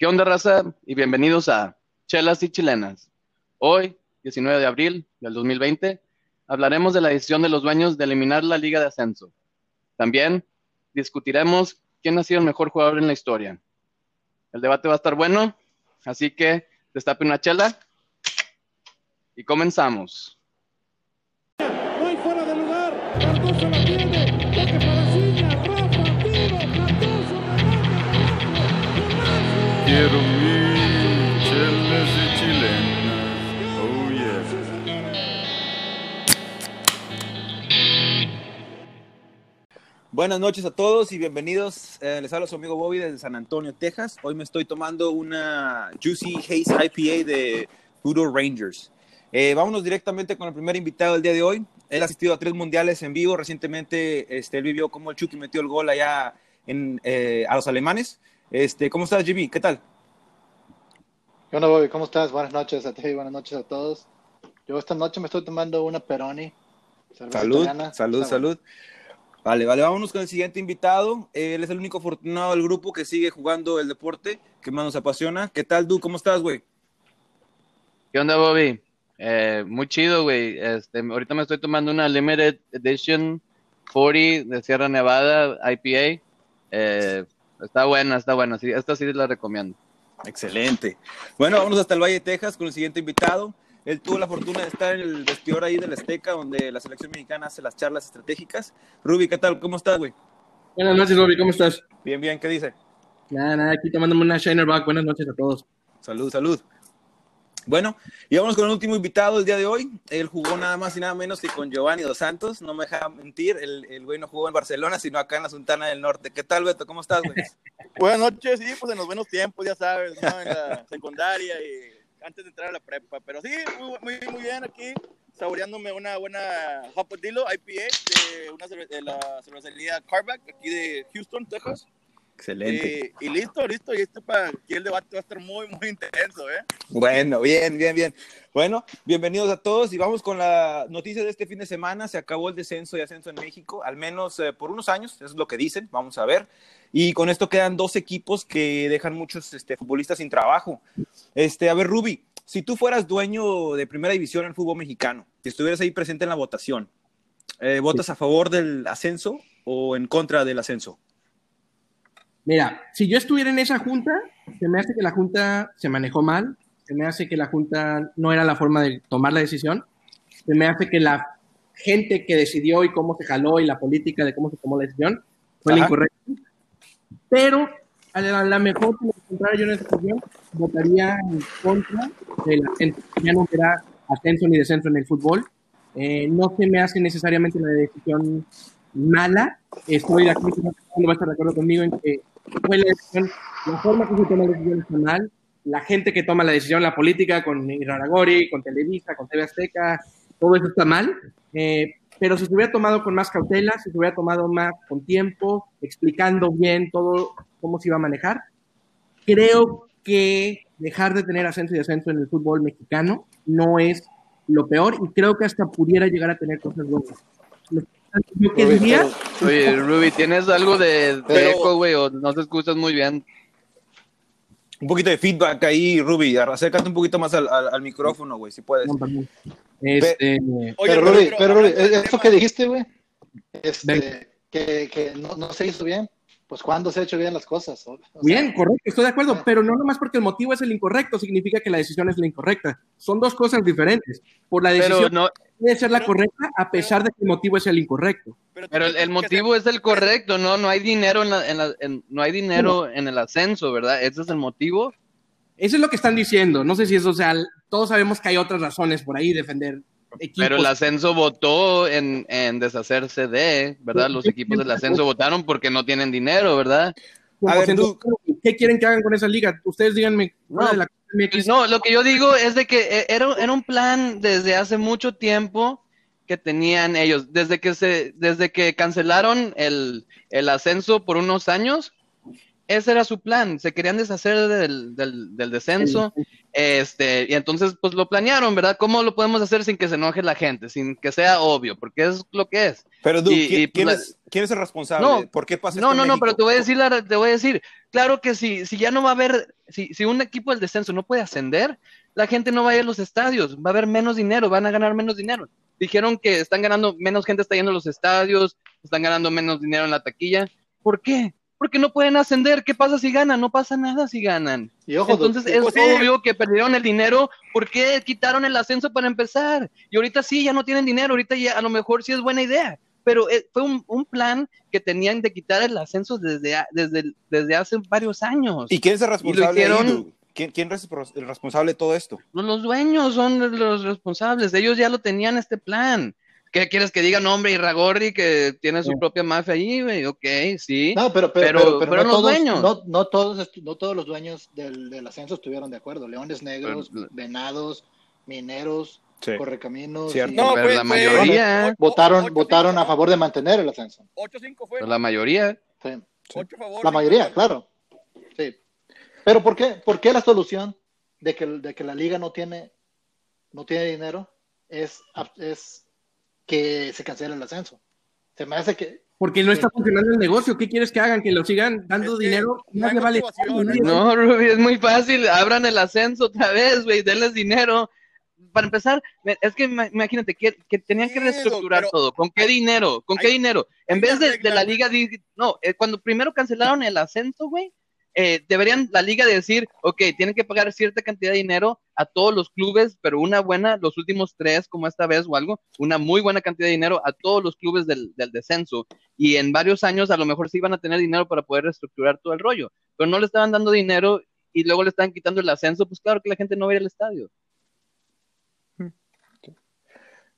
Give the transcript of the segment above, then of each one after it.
¿Qué onda, raza? Y bienvenidos a Chelas y Chilenas. Hoy, 19 de abril del 2020, hablaremos de la decisión de los dueños de eliminar la Liga de Ascenso. También discutiremos quién ha sido el mejor jugador en la historia. El debate va a estar bueno, así que destape una chela y comenzamos. Quiero. Oh. Buenas noches a todos y bienvenidos. Eh, les habla su amigo Bobby desde San Antonio, Texas. Hoy me estoy tomando una Juicy Haze IPA de Puro Rangers. Eh, vámonos directamente con el primer invitado del día de hoy. Él ha asistido a tres mundiales en vivo. Recientemente este, él vivió como el Chucky metió el gol allá eh, a los alemanes. Este, ¿Cómo estás, Jimmy? ¿Qué tal? ¿Qué onda, Bobby? ¿Cómo estás? Buenas noches a ti y buenas noches a todos. Yo esta noche me estoy tomando una Peroni. Salud, italiana. salud, salud. Vale, vale, vámonos con el siguiente invitado. Él es el único afortunado del grupo que sigue jugando el deporte que más nos apasiona. ¿Qué tal, Du? ¿Cómo estás, güey? ¿Qué onda, Bobby? Eh, muy chido, güey. Este, ahorita me estoy tomando una Limited Edition 40 de Sierra Nevada IPA. Eh, está buena, está buena. Sí, esta sí la recomiendo. Excelente. Bueno, vámonos hasta el Valle de Texas con el siguiente invitado. Él tuvo la fortuna de estar en el vestidor ahí del Azteca, donde la selección mexicana hace las charlas estratégicas. Ruby, ¿qué tal? ¿Cómo estás, güey? Buenas noches, Bobby, ¿cómo estás? Bien, bien, ¿qué dice? Nada, nada, aquí tomándome una Shinerback. Buenas noches a todos. Salud, salud. Bueno, y vámonos con el último invitado del día de hoy. Él jugó nada más y nada menos que con Giovanni Dos Santos. No me deja mentir, el, el güey no jugó en Barcelona, sino acá en la Sultana del Norte. ¿Qué tal, Beto? ¿Cómo estás, güey? Buenas noches, sí, pues en los buenos tiempos, ya sabes. En la secundaria y antes de entrar a la prepa. Pero sí, muy, muy, muy bien aquí, saboreándome una buena Hopadillo IPA de, una, de la cervecería Carback, aquí de Houston, Texas. Excelente. Y, y listo, listo. Y este para aquí el debate va a estar muy, muy intenso, ¿eh? Bueno, bien, bien, bien. Bueno, bienvenidos a todos y vamos con la noticia de este fin de semana. Se acabó el descenso y ascenso en México, al menos eh, por unos años, eso es lo que dicen, vamos a ver. Y con esto quedan dos equipos que dejan muchos este, futbolistas sin trabajo. Este, a ver, Ruby, si tú fueras dueño de primera división en el fútbol mexicano, y estuvieras ahí presente en la votación, eh, ¿votas a favor del ascenso o en contra del ascenso? Mira, si yo estuviera en esa junta, se me hace que la junta se manejó mal, se me hace que la junta no era la forma de tomar la decisión, se me hace que la gente que decidió y cómo se jaló y la política de cómo se tomó la decisión fue la incorrecta. Pero a la, a la mejor que me encontrara yo en esa posición, votaría en contra del ascenso. Ya no hubiera ascenso ni descenso en el fútbol. Eh, no se me hace necesariamente la decisión mala. Estoy de acuerdo, no va a estar de acuerdo conmigo en que fue la la forma que se toma la decisión está mal. La gente que toma la decisión, la política, con Iraragori, con Televisa, con TV Azteca, todo eso está mal. Eh, pero si se hubiera tomado con más cautela, si se hubiera tomado más con tiempo, explicando bien todo cómo se iba a manejar, creo que dejar de tener ascenso y descenso en el fútbol mexicano no es lo peor y creo que hasta pudiera llegar a tener cosas buenas. Lo que Ruby, diría, pero- Oye, Ruby, ¿tienes algo de, de Pero- eco, güey? O no te escuchas muy bien. Un poquito de feedback ahí, Ruby. Acércate un poquito más al, al- al micrófono, güey, si puedes. Este, Oye, pero, Ruby, pero Ruby, tema- que dijiste, güey, este, que, que no, no se hizo bien, pues ¿cuándo se ha hecho bien las cosas? O- o sea, bien, correcto, estoy de acuerdo, pero no nomás porque el motivo es el incorrecto, significa que la decisión es la incorrecta. Son dos cosas diferentes. Por la decisión no, puede ser la pero- correcta a pesar de que el motivo es el incorrecto. Pero, el, motivo es el correcto, ¿no? No hay dinero en, la- en la- en- no hay dinero en el ascenso, ¿verdad? Ese es el motivo. Eso es lo que están diciendo. No sé si eso, o sea, todos sabemos que hay otras razones por ahí, defender equipos. Pero el ascenso votó en, en deshacerse de, ¿verdad? Los equipos del ascenso votaron porque no tienen dinero, ¿verdad? A ver, 100%. ¿Qué quieren que hagan con esa liga? Ustedes díganme. No, la Pues no, lo que yo digo es de que eh, era, era un plan desde hace mucho tiempo que tenían ellos. Desde que se, desde que cancelaron el, el ascenso por unos años, ese era su plan, se querían deshacer del, del, del descenso, este, y entonces pues lo planearon, ¿verdad? ¿Cómo lo podemos hacer sin que se enoje la gente, sin que sea obvio? Porque es lo que es. Pero, Duke, Y- ¿quién, y, pues, quién es, quién es el responsable? No, ¿Por qué pasa No, esto en no, no, pero te voy a decir, la- te voy a decir, claro que si, si ya no va a haber, si, si un equipo del descenso no puede ascender, la gente no va a ir a los estadios, va a haber menos dinero, van a ganar menos dinero. Dijeron que están ganando, menos gente está yendo a los estadios, están ganando menos dinero en la taquilla. ¿Por qué? Porque no pueden ascender. ¿Qué pasa si ganan? No pasa nada si ganan. Y ojo, Entonces es pues sí. obvio que perdieron el dinero. ¿Por qué quitaron el ascenso para empezar? Y ahorita sí, ya no tienen dinero. Ahorita ya a lo mejor sí es buena idea. Pero eh, fue un, un plan que tenían de quitar el ascenso desde, desde, desde hace varios años. ¿Y quién es el responsable? ¿Quién, quién es el responsable de todo esto? Los dueños son los responsables. Ellos ya lo tenían este plan. ¿Qué quieres que diga nombre Irragorri que tiene su Sí. propia mafia ahí, güey? Ok, sí. No, pero, pero, Pero- pero, pero pero no, los todos, dueños. no, no todos, no los dueños del, del ascenso estuvieron de acuerdo. Leones Negros, Pero- Venados, Mineros, Sí. Correcaminos. Cierto. y- No, pero la mayoría, votaron, ocho- votaron cinco, a favor de mantener el ascenso. 8-5 fue. pero la mayoría. Sí. Ocho a favor, La mayoría, claro. Sí. Pero ¿por qué, por qué la solución de que, de que la liga no tiene, no tiene dinero es, es que se cancele el ascenso? Se me hace que Porque no está funcionando el negocio. ¿Qué quieres que hagan? ¿Que lo sigan dando Es que dinero? no Nadie vale. No, Ruby, es muy fácil. Abran el ascenso otra vez, güey. Denles dinero. Para empezar, es que ima- imagínate que, que tenían que reestructurar pero- todo. ¿Con qué dinero? ¿Con qué dinero? En vez de, de la liga, di- no, eh, cuando primero cancelaron el ascenso, güey, eh, deberían la liga decir, ok, tienen que pagar cierta cantidad de dinero a todos los clubes, pero una buena, los últimos tres, como esta vez o algo, una muy buena cantidad de dinero a todos los clubes del, descenso. Y en varios años a lo mejor sí iban a tener dinero para poder reestructurar todo el rollo, pero no le estaban dando dinero y luego le estaban quitando el ascenso, pues claro que la gente no va a ir al estadio.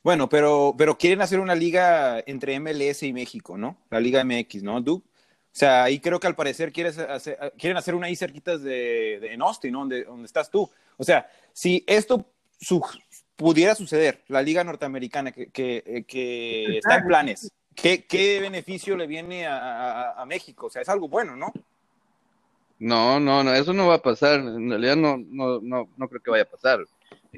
Bueno, pero, pero quieren hacer una liga entre MLS y México, ¿no? La Liga MX, ¿no, Duke? O sea, ahí creo que al parecer quieres hacer, quieren hacer una ahí cerquitas de, de en Austin, ¿no? Donde, donde estás tú. O sea, si esto su- pudiera suceder, la Liga Norteamericana que, que, eh, que está en planes, ¿qué, qué beneficio le viene a, a- a México? O sea, es algo bueno, ¿no? No, no, no, eso no va a pasar. En realidad no, no, no, no creo que vaya a pasar.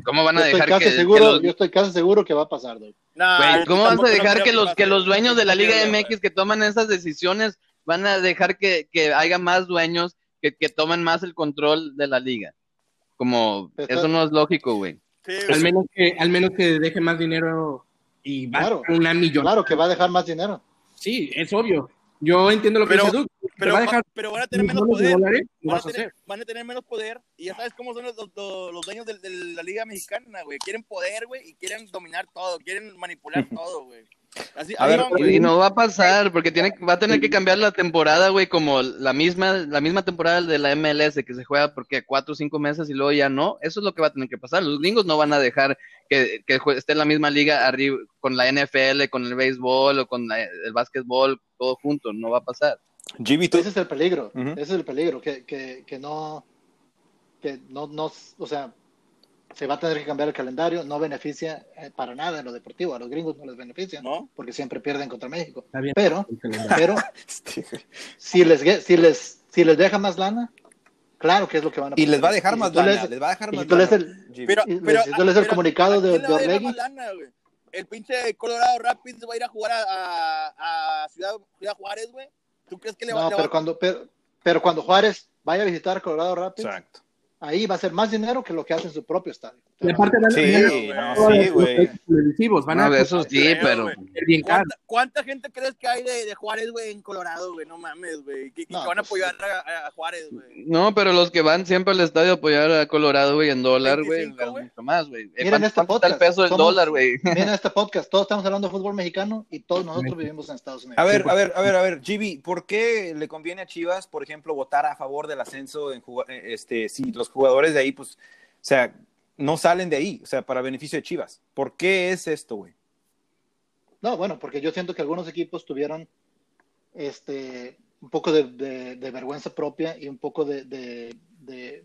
¿Cómo van yo a estoy, dejar casi que, que seguro, los- yo estoy casi seguro que va a pasar. Güey, yo ¿cómo vas a no dejar que los, que los dueños de la Liga MX que toman esas decisiones van a dejar que, que haya más dueños que, que tomen más el control de la liga? Como, eso no es lógico, güey. Sí, Al menos que, al menos que deje más dinero y va Claro. a una millón. Claro que va a dejar más dinero. Sí, es obvio. Yo entiendo lo que Pero- dice Duke. Te pero, va a dejar pero van a tener menos poder. dólares, Van a, tener, van a tener menos poder y ya sabes cómo son los, los- los dueños de, de la liga mexicana, güey. Quieren poder, güey, y quieren dominar todo, quieren manipular todo, güey. Así, A ver. Y no va a pasar, porque tiene, va a tener que cambiar la temporada, güey, como la misma, la misma temporada de la MLS, que se juega porque cuatro o cinco meses y luego ya no. Eso es lo que va a tener que pasar. Los gringos no van a dejar que, que esté en la misma liga arriba con la NFL, con el béisbol o con la- el básquetbol, todo junto. No va a pasar. Jimmy, tú, Ese es el peligro. Ese es el peligro. Que, que, que no, que no, no, o sea, se va a tener que cambiar el calendario. No beneficia eh, para nada en lo deportivo. A los gringos no les beneficia. ¿No? Porque siempre pierden contra México. Está bien. Pero, pero si les, si les, si les deja más lana, claro que es lo que van a y les va a dejar más lana, les va a dejar más lana. Pero, el pero, comunicado ¿a de- de a Orlegui? El pinche Colorado Rapids va a ir a jugar a, a, a Ciudad, Ciudad Juárez, güey. ¿Tú crees que le va, No, le va- pero cuando, pero, pero cuando Juárez vaya a visitar Colorado Rapids, Exacto. Ahí va a ser más dinero que lo que hace en su propio estadio. Y aparte van a Sí, tener no, sí, los güey. televisivos. Van a No, eso sí, creo, pero bien caro. ¿Cuánta, cuánta gente crees que hay de, de Juárez, güey, en Colorado, güey? No mames, güey. Que, que No, van a pues, apoyar a, a Juárez, güey. no, pero los que van siempre al estadio a apoyar a Colorado, güey, en dólar, güey, 25, ganan güey. mucho más, güey. Miren ¿Cuánto, este el podcast, peso del somos- dólar, güey? Miren este podcast, todos estamos hablando de fútbol mexicano y todos nosotros vivimos en Estados Unidos. A ver, a ver, a ver, a ver, Gibi, ¿por qué le conviene a Chivas, por ejemplo, votar a favor del ascenso en eh, este, si los jugadores de ahí, pues, o sea, no salen de ahí, o sea, para beneficio de Chivas? ¿Por qué es esto, güey? No, bueno, porque yo siento que algunos equipos tuvieron este un poco de, de- vergüenza propia y un poco de, de- de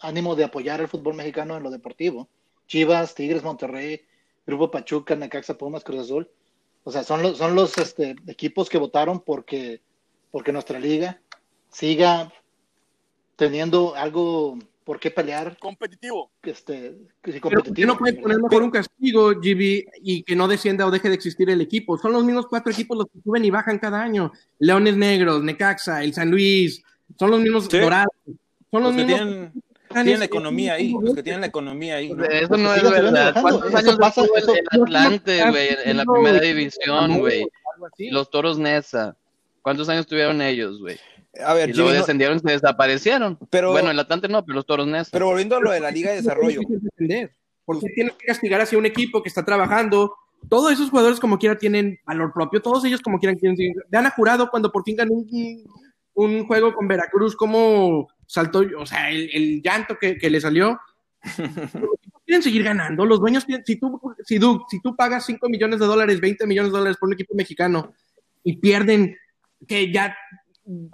ánimo de apoyar el fútbol mexicano en lo deportivo. Chivas, Tigres, Monterrey, Grupo Pachuca, Necaxa, Pumas, Cruz Azul. O sea, son los, son los este, equipos que votaron porque, porque nuestra liga siga teniendo algo por qué pelear, Competitivo. este, que sí, Pero ¿por qué competitivo. no pueden poner mejor un castigo, GB, y que no descienda o deje de existir el equipo? Son los mismos cuatro equipos los que suben y bajan cada año. Leones Negros, Necaxa, el San Luis, son los mismos Sí. dorados. Son los, Los que mismos tienen, están tienen en- la economía ahí, los que tienen la economía ahí. ¿no? Eso no es verdad. ¿Cuántos años pasa, eso- el Atlante, güey, en, en la primera división, güey? Los Toros Nesa. ¿Cuántos años tuvieron ellos, güey? A ver, Y luego Jimmy, no- descendieron y se desaparecieron. Pero- bueno, el Atlante no, pero los Toros Nesa. pero volviendo a lo de la Liga de Desarrollo. ¿Por qué tienes que castigar hacia un equipo que está trabajando? Todos esos jugadores como quiera tienen valor propio, todos ellos como quieran quieren seguir. Vean a Jurado cuando por fin ganó un, un juego con Veracruz, como saltó, o sea, el, el llanto que, que le salió. Quieren seguir ganando, los dueños quieren, si tú, si, tú, si tú pagas 5 millones de dólares, 20 millones de dólares por un equipo mexicano y pierden, que ya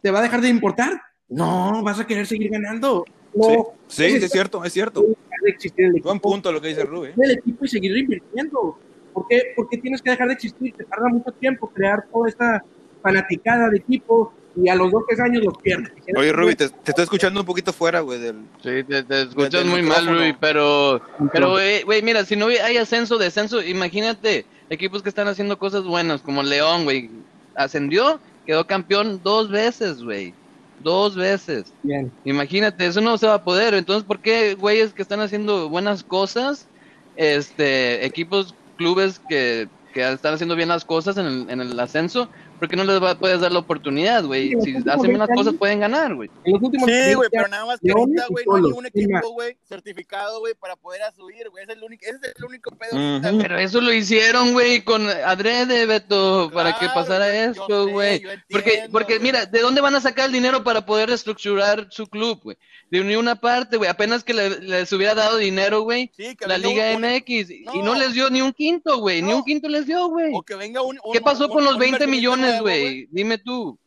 te va a dejar de importar, no, vas a querer seguir ganando. No, sí, sí, es cierto, es cierto. dejar de existir el Buen equipo punto lo que dice Rubén. del equipo y seguir invirtiendo. ¿Por qué? Porque tienes que dejar de existir. Te tarda mucho tiempo crear toda esta fanaticada de equipo y a los dos, tres años los pierdes. Oye, Rubí, te, te estoy escuchando un poquito fuera, güey, del... Sí, te, te escuchas Del muy mal. Luis, pero, pero, güey, güey, mira, si no hay ascenso, descenso, imagínate, equipos que están haciendo cosas buenas, como León, güey, ascendió, quedó campeón dos veces, güey, dos veces. Bien. Imagínate, eso no se va a poder. Entonces, ¿por qué güeyes que están haciendo buenas cosas, este, equipos, clubes que, que están haciendo bien las cosas en el, en el ascenso, ¿por qué no les va- puedes dar la oportunidad, güey? Si hacen bien las cosas, pueden ganar, güey. Sí, 30 güey, pero nada más que ahorita, güey, no hay un equipo, güey, certificado, güey, para poder subir, güey. Ese es el único, ese es el único pedo. Ahorita, güey. Pero eso lo hicieron, güey, con adrede, Beto, para que Claro, pasara esto, güey. Porque, porque mira, ¿de dónde van a sacar el dinero para poder reestructurar su club, güey? De ni una parte, güey. Apenas que le- les hubiera dado dinero, güey, Sí, la Liga un- MX. Y No. no les dio ni un quinto, güey. Ni No. un quinto les dio, güey. O que venga un. un- ¿Qué pasó un- con los un 20 inversionista millones, güey? Dime tú.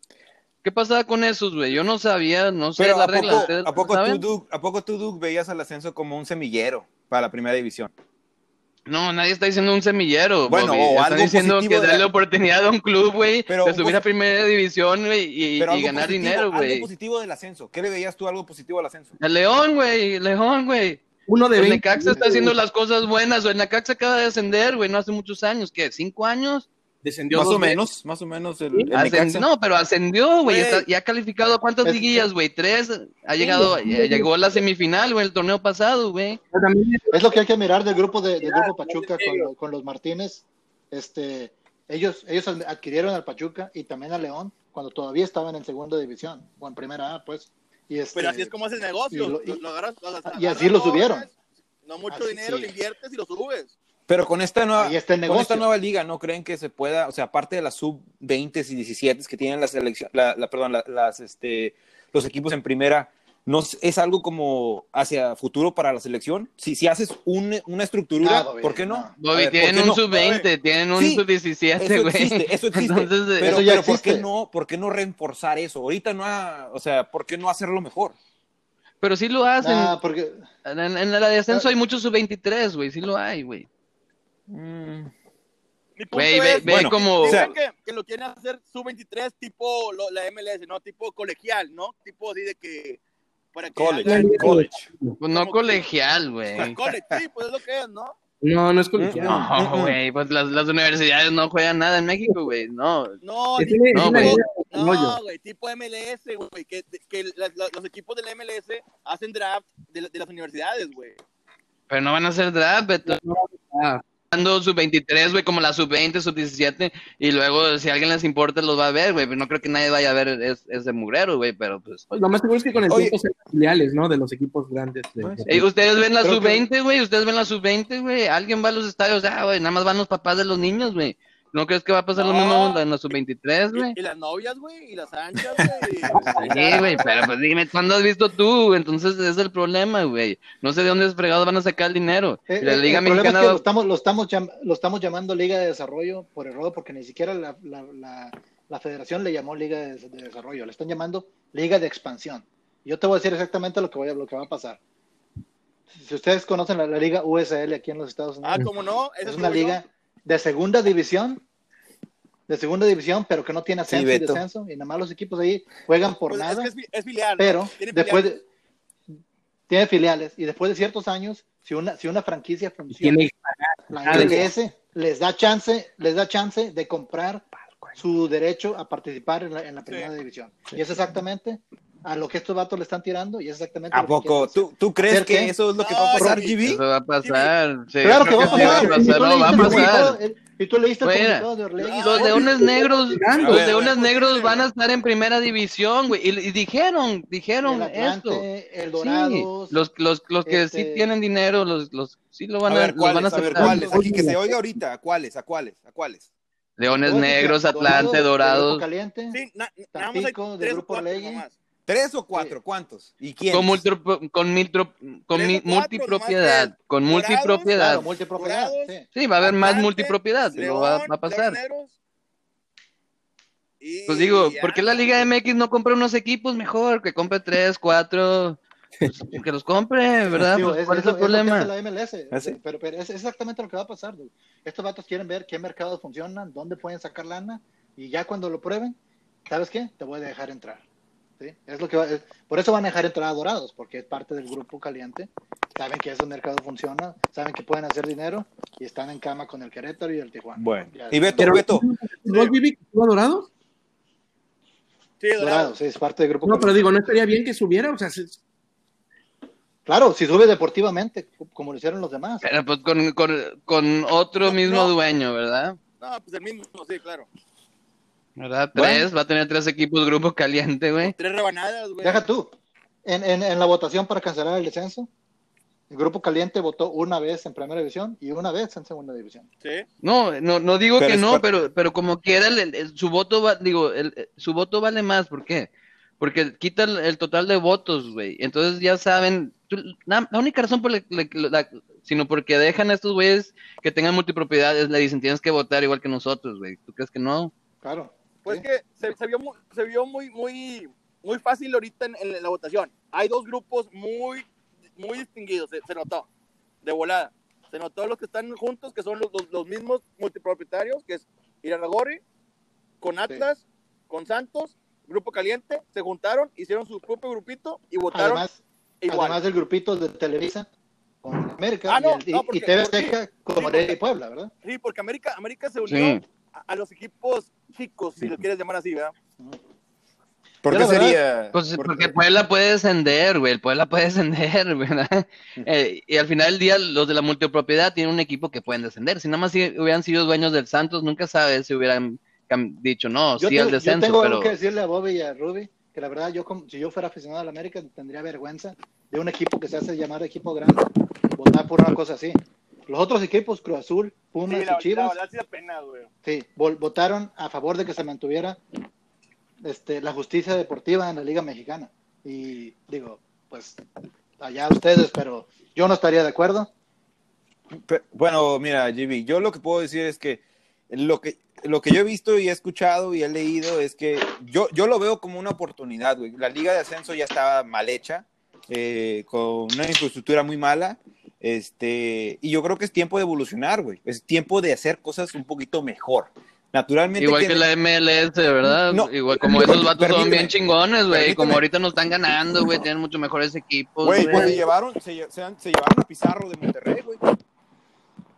¿Qué pasaba con esos, güey? Yo no sabía, no sé Pero la ¿a regla. poco, ¿Ustedes ¿a poco, saben? tú, Duke, ¿a poco tú, Duke, veías al ascenso como un semillero para la primera división? No, nadie está diciendo un semillero. Bueno, Bobby. o Están algo diciendo que darle oportunidad a un club, güey, de subir a primera división, güey, y, algo ganar positivo, dinero, algo güey. positivo del ascenso. ¿Qué le veías tú algo positivo al ascenso? El León, güey, León, güey. Uno de El 20. Necaxa está haciendo las cosas buenas, güey. El Necaxa acaba de ascender, güey, no hace muchos años, ¿qué? ¿Cinco años? Descendió Más dos o menos, más o menos el, el Ascend- Necaxa. No, pero ascendió, güey. Güey. está- Y ha calificado cuántas liguillas, güey. Tres. Ha llegado, ya llegó a la semifinal, güey, el torneo pasado, güey. Es lo que hay que mirar del grupo de, del grupo Pachuca con, lo- con los Martínez. Este, ellos, ellos ad- adquirieron al Pachuca y también a León cuando todavía estaban en segunda división o en primera A, pues. Y este, Pero así es como haces negocio. y lo- Lo, lo agarras, lo agarras- y así lo subieron. No mucho Así dinero, sí. le inviertes y lo subes. Pero con esta nueva, el con esta nueva liga, ¿no creen que se pueda, o sea, aparte de las sub 20 y 17 que tienen la selección, la, la- perdón, la- las, este, los equipos en primera, no es- algo como hacia futuro para la selección? Si, si haces un- una estructura, Ah, Bobby, ¿por qué no? Bobby, ver, ¿por tienen un no? sub-20, tienen un Sí, sub-17, Eso güey. existe, eso existe. Entonces, pero, Eso ya pero ¿por qué existe. no, por qué no reforzar eso? Ahorita no, ha- o sea, ¿por qué no hacerlo mejor? pero sí lo hacen. Nah, porque En, en la de ascenso hay muchos sub-23, güey. Sí lo hay, güey. Mi punto ve, es, ve Bueno, como... o sea- que, que lo quieren hacer sub-23 tipo lo- la MLS, ¿no? Tipo colegial, ¿no? Tipo así de que... Para que College, hagan- college. pues no que- colegial, güey. College, sí, pues es lo que es, ¿no? No, no es colegial. No, güey, pues las, las universidades no juegan nada en México, güey. No. No, tipo- no, güey. No, tipo MLS, güey, que, que la- la- los equipos del MLS hacen draft de, de las universidades, güey. Pero no van a hacer draft, Beto. Ah, Dando sub-23, güey, como la sub-20, sub-17, y luego si a alguien les importa los va a ver, güey. Pero no creo que nadie vaya a ver es- ese mugrero, güey, pero pues... pues lo más seguro es que con el Oye. tiempo filiales, ¿no? De los equipos grandes. de- Pues, ustedes ven la Creo que- sub-20, güey, ustedes ven la sub-20, güey. Alguien va a los estadios, ah, güey, nada más van los papás de los niños, güey. ¿No crees que va a pasar lo mismo en la sub-23, güey? Y, y las novias, güey, y las anchas, güey. Sí, güey, pero pues dime, ¿cuándo has visto tú? Entonces ese es el problema, güey. No sé de dónde es fregados van a sacar el dinero. Eh, la eh, Liga el problema Mexicana es que lo estamos, lo, estamos llam- lo estamos llamando Liga de Desarrollo por error, porque ni siquiera la, la, la- la federación le llamó Liga de, de Desarrollo, le están llamando Liga de Expansión. Yo te voy a decir exactamente lo que, voy a- lo que va a pasar. Si ustedes conocen la, la Liga USL aquí en los Estados Unidos, Ah, ¿cómo no? Es una yo. liga de segunda división de segunda división, pero que no tiene ascenso y descenso, y nada más los equipos ahí juegan por Pues es nada, que es, fi- es filial. ¿no? pero Tiene después filiales. de, tiene filiales, y después de ciertos años, si una, si una franquicia funciona, Tiene que la MLS les da chance, les da chance de comprar su derecho a participar en la, en la primera Sí. división. Y es exactamente a lo que estos vatos le están tirando y es exactamente ¿A lo que poco? hacer. ¿Tú, ¿Tú crees ¿Hacer que qué? eso es lo que va a pasar, sí. GB? Eso va a pasar. Sí, Claro que va a sí pasar. Y tú no, va a leíste el pasar. el- y tú leíste el Fuera. comunicado de Orlegui. Los leones negros, los A leones a ver. negros van a estar en primera división, güey. Y, y dijeron, dijeron el esto. Atlante, el Sí, los, los, los que sí este- tienen dinero, los, los sí lo van A a, ver, los van a ¿cuáles? A ver, aceptar. ¿cuáles? Aquí que se oiga ahorita. ¿A cuáles? ¿A cuáles? ¿A cuáles? Leones negros, Atlante, Dorados. Caliente, Sí, na- nada más hay Tampico, de Grupo nomás. ¿Tres o cuatro? ¿Cuántos? ¿Y quién? Con, con, miltro- con mi- cuatro, multipropiedad. Con multipropiedad. claro, multipropiedad. Sí. Sí, va a haber más multipropiedad. lo va, León, va a pasar. Y Pues digo, ya. ¿por qué la Liga MX no compra unos equipos mejor? Que compre tres, cuatro. pues, que los compre, ¿verdad? Digo, Pues, es, ¿Cuál es es el es lo que problema? hace la MLS, ¿Ah, sí? pero, pero es exactamente lo que va a pasar. dude. Estos vatos quieren ver qué mercados funcionan, dónde pueden sacar lana, y ya cuando lo prueben, ¿sabes qué? Te voy a dejar entrar. ¿Sí? Es lo que va- es- por eso van a dejar entrar a Dorados, porque es parte del grupo caliente. Saben que ese mercado funciona, saben que pueden hacer dinero, y están en cama con el Querétaro y el Tijuana. Bueno. Ya- Y Beto, Pero, Beto. ¿Vos, Vivi, que estuvo Dorados? Sí, Dorados. Dorados, sí, es parte del grupo No, pero digo, ¿no estaría bien que subiera? O sea, se- Claro, si sube deportivamente, como lo hicieron los demás. Pero pues con, con, con otro No, mismo no. dueño, ¿verdad? No, pues el mismo, sí, claro. ¿Verdad? Bueno. Tres, va a tener tres equipos grupo caliente, güey. Tres rebanadas, güey. Deja tú. En, en, en la votación para cancelar el descenso, el grupo caliente votó una vez en primera división y una vez en segunda división. Sí. No, no, no digo Pero que no, pero, pero como quiera, el- el- su voto va, digo, el- el- su voto vale más, ¿por qué? Porque quita el, el total de votos, güey. Entonces ya saben, tú- la, la única razón por la, la- la- sino porque dejan a estos güeyes que tengan multipropiedades, le dicen tienes que votar igual que nosotros, güey. ¿Tú crees que no? Claro. Pues que se, se vio, mu- se vio muy, muy, muy fácil ahorita en, en la votación. Hay dos grupos muy, muy distinguidos, se, se notó, de volada. Se notó los que están juntos, que son los, los, los mismos multipropietarios, que es Irarragorri, con Atlas, con Santos, Grupo Caliente, se juntaron, hicieron su propio grupito y votaron Además, igual. además del grupito de Televisa con América Ah, no, y, y- no, y porque- TV porque- Azteca con sí, Morelia y porque- Puebla, ¿verdad? Sí, porque América, América se unió Sí. A, los equipos chicos, si lo quieres llamar así, ¿verdad? ¿Por Yo qué sería? Pues por- porque Puebla puede descender, güey. El Puebla puede descender, ¿verdad? Eh, y al final del día, los de la multipropiedad tienen un equipo que pueden descender. Si nada más si hubieran sido dueños del Santos, nunca sabes si hubieran dicho no, Yo, sí tengo, al yo descenso, tengo pero algo que decirle a Bobby y a Ruby, que la verdad, yo como- si yo fuera aficionado a la América, tendría vergüenza de un equipo que se hace llamar equipo grande, votar por una cosa así. Los otros equipos, Cruz Azul, Pumas Sí, la, y Chivas, la verdad sí da pena, güey. Sí, vol- votaron a favor de que se mantuviera este, la justicia deportiva en la Liga Mexicana. Y digo, pues allá ustedes, pero yo no estaría de acuerdo. Bueno, mira, GB, yo lo que puedo decir es que lo que lo que yo he visto y he escuchado y he leído es que yo, yo lo veo como una oportunidad, güey. La liga de ascenso ya estaba mal hecha, eh, con una infraestructura muy mala, este, y yo creo que es tiempo de evolucionar, güey. Es tiempo de hacer cosas un poquito mejor. Naturalmente. igual que que- la MLS, ¿verdad? No, igual como esos vatos son bien chingones, güey. Como ahorita nos están ganando, güey, tienen mucho mejores equipos, Güey, güey. pues se llevaron, se, se han- se llevaron a Pizarro de Monterrey, güey.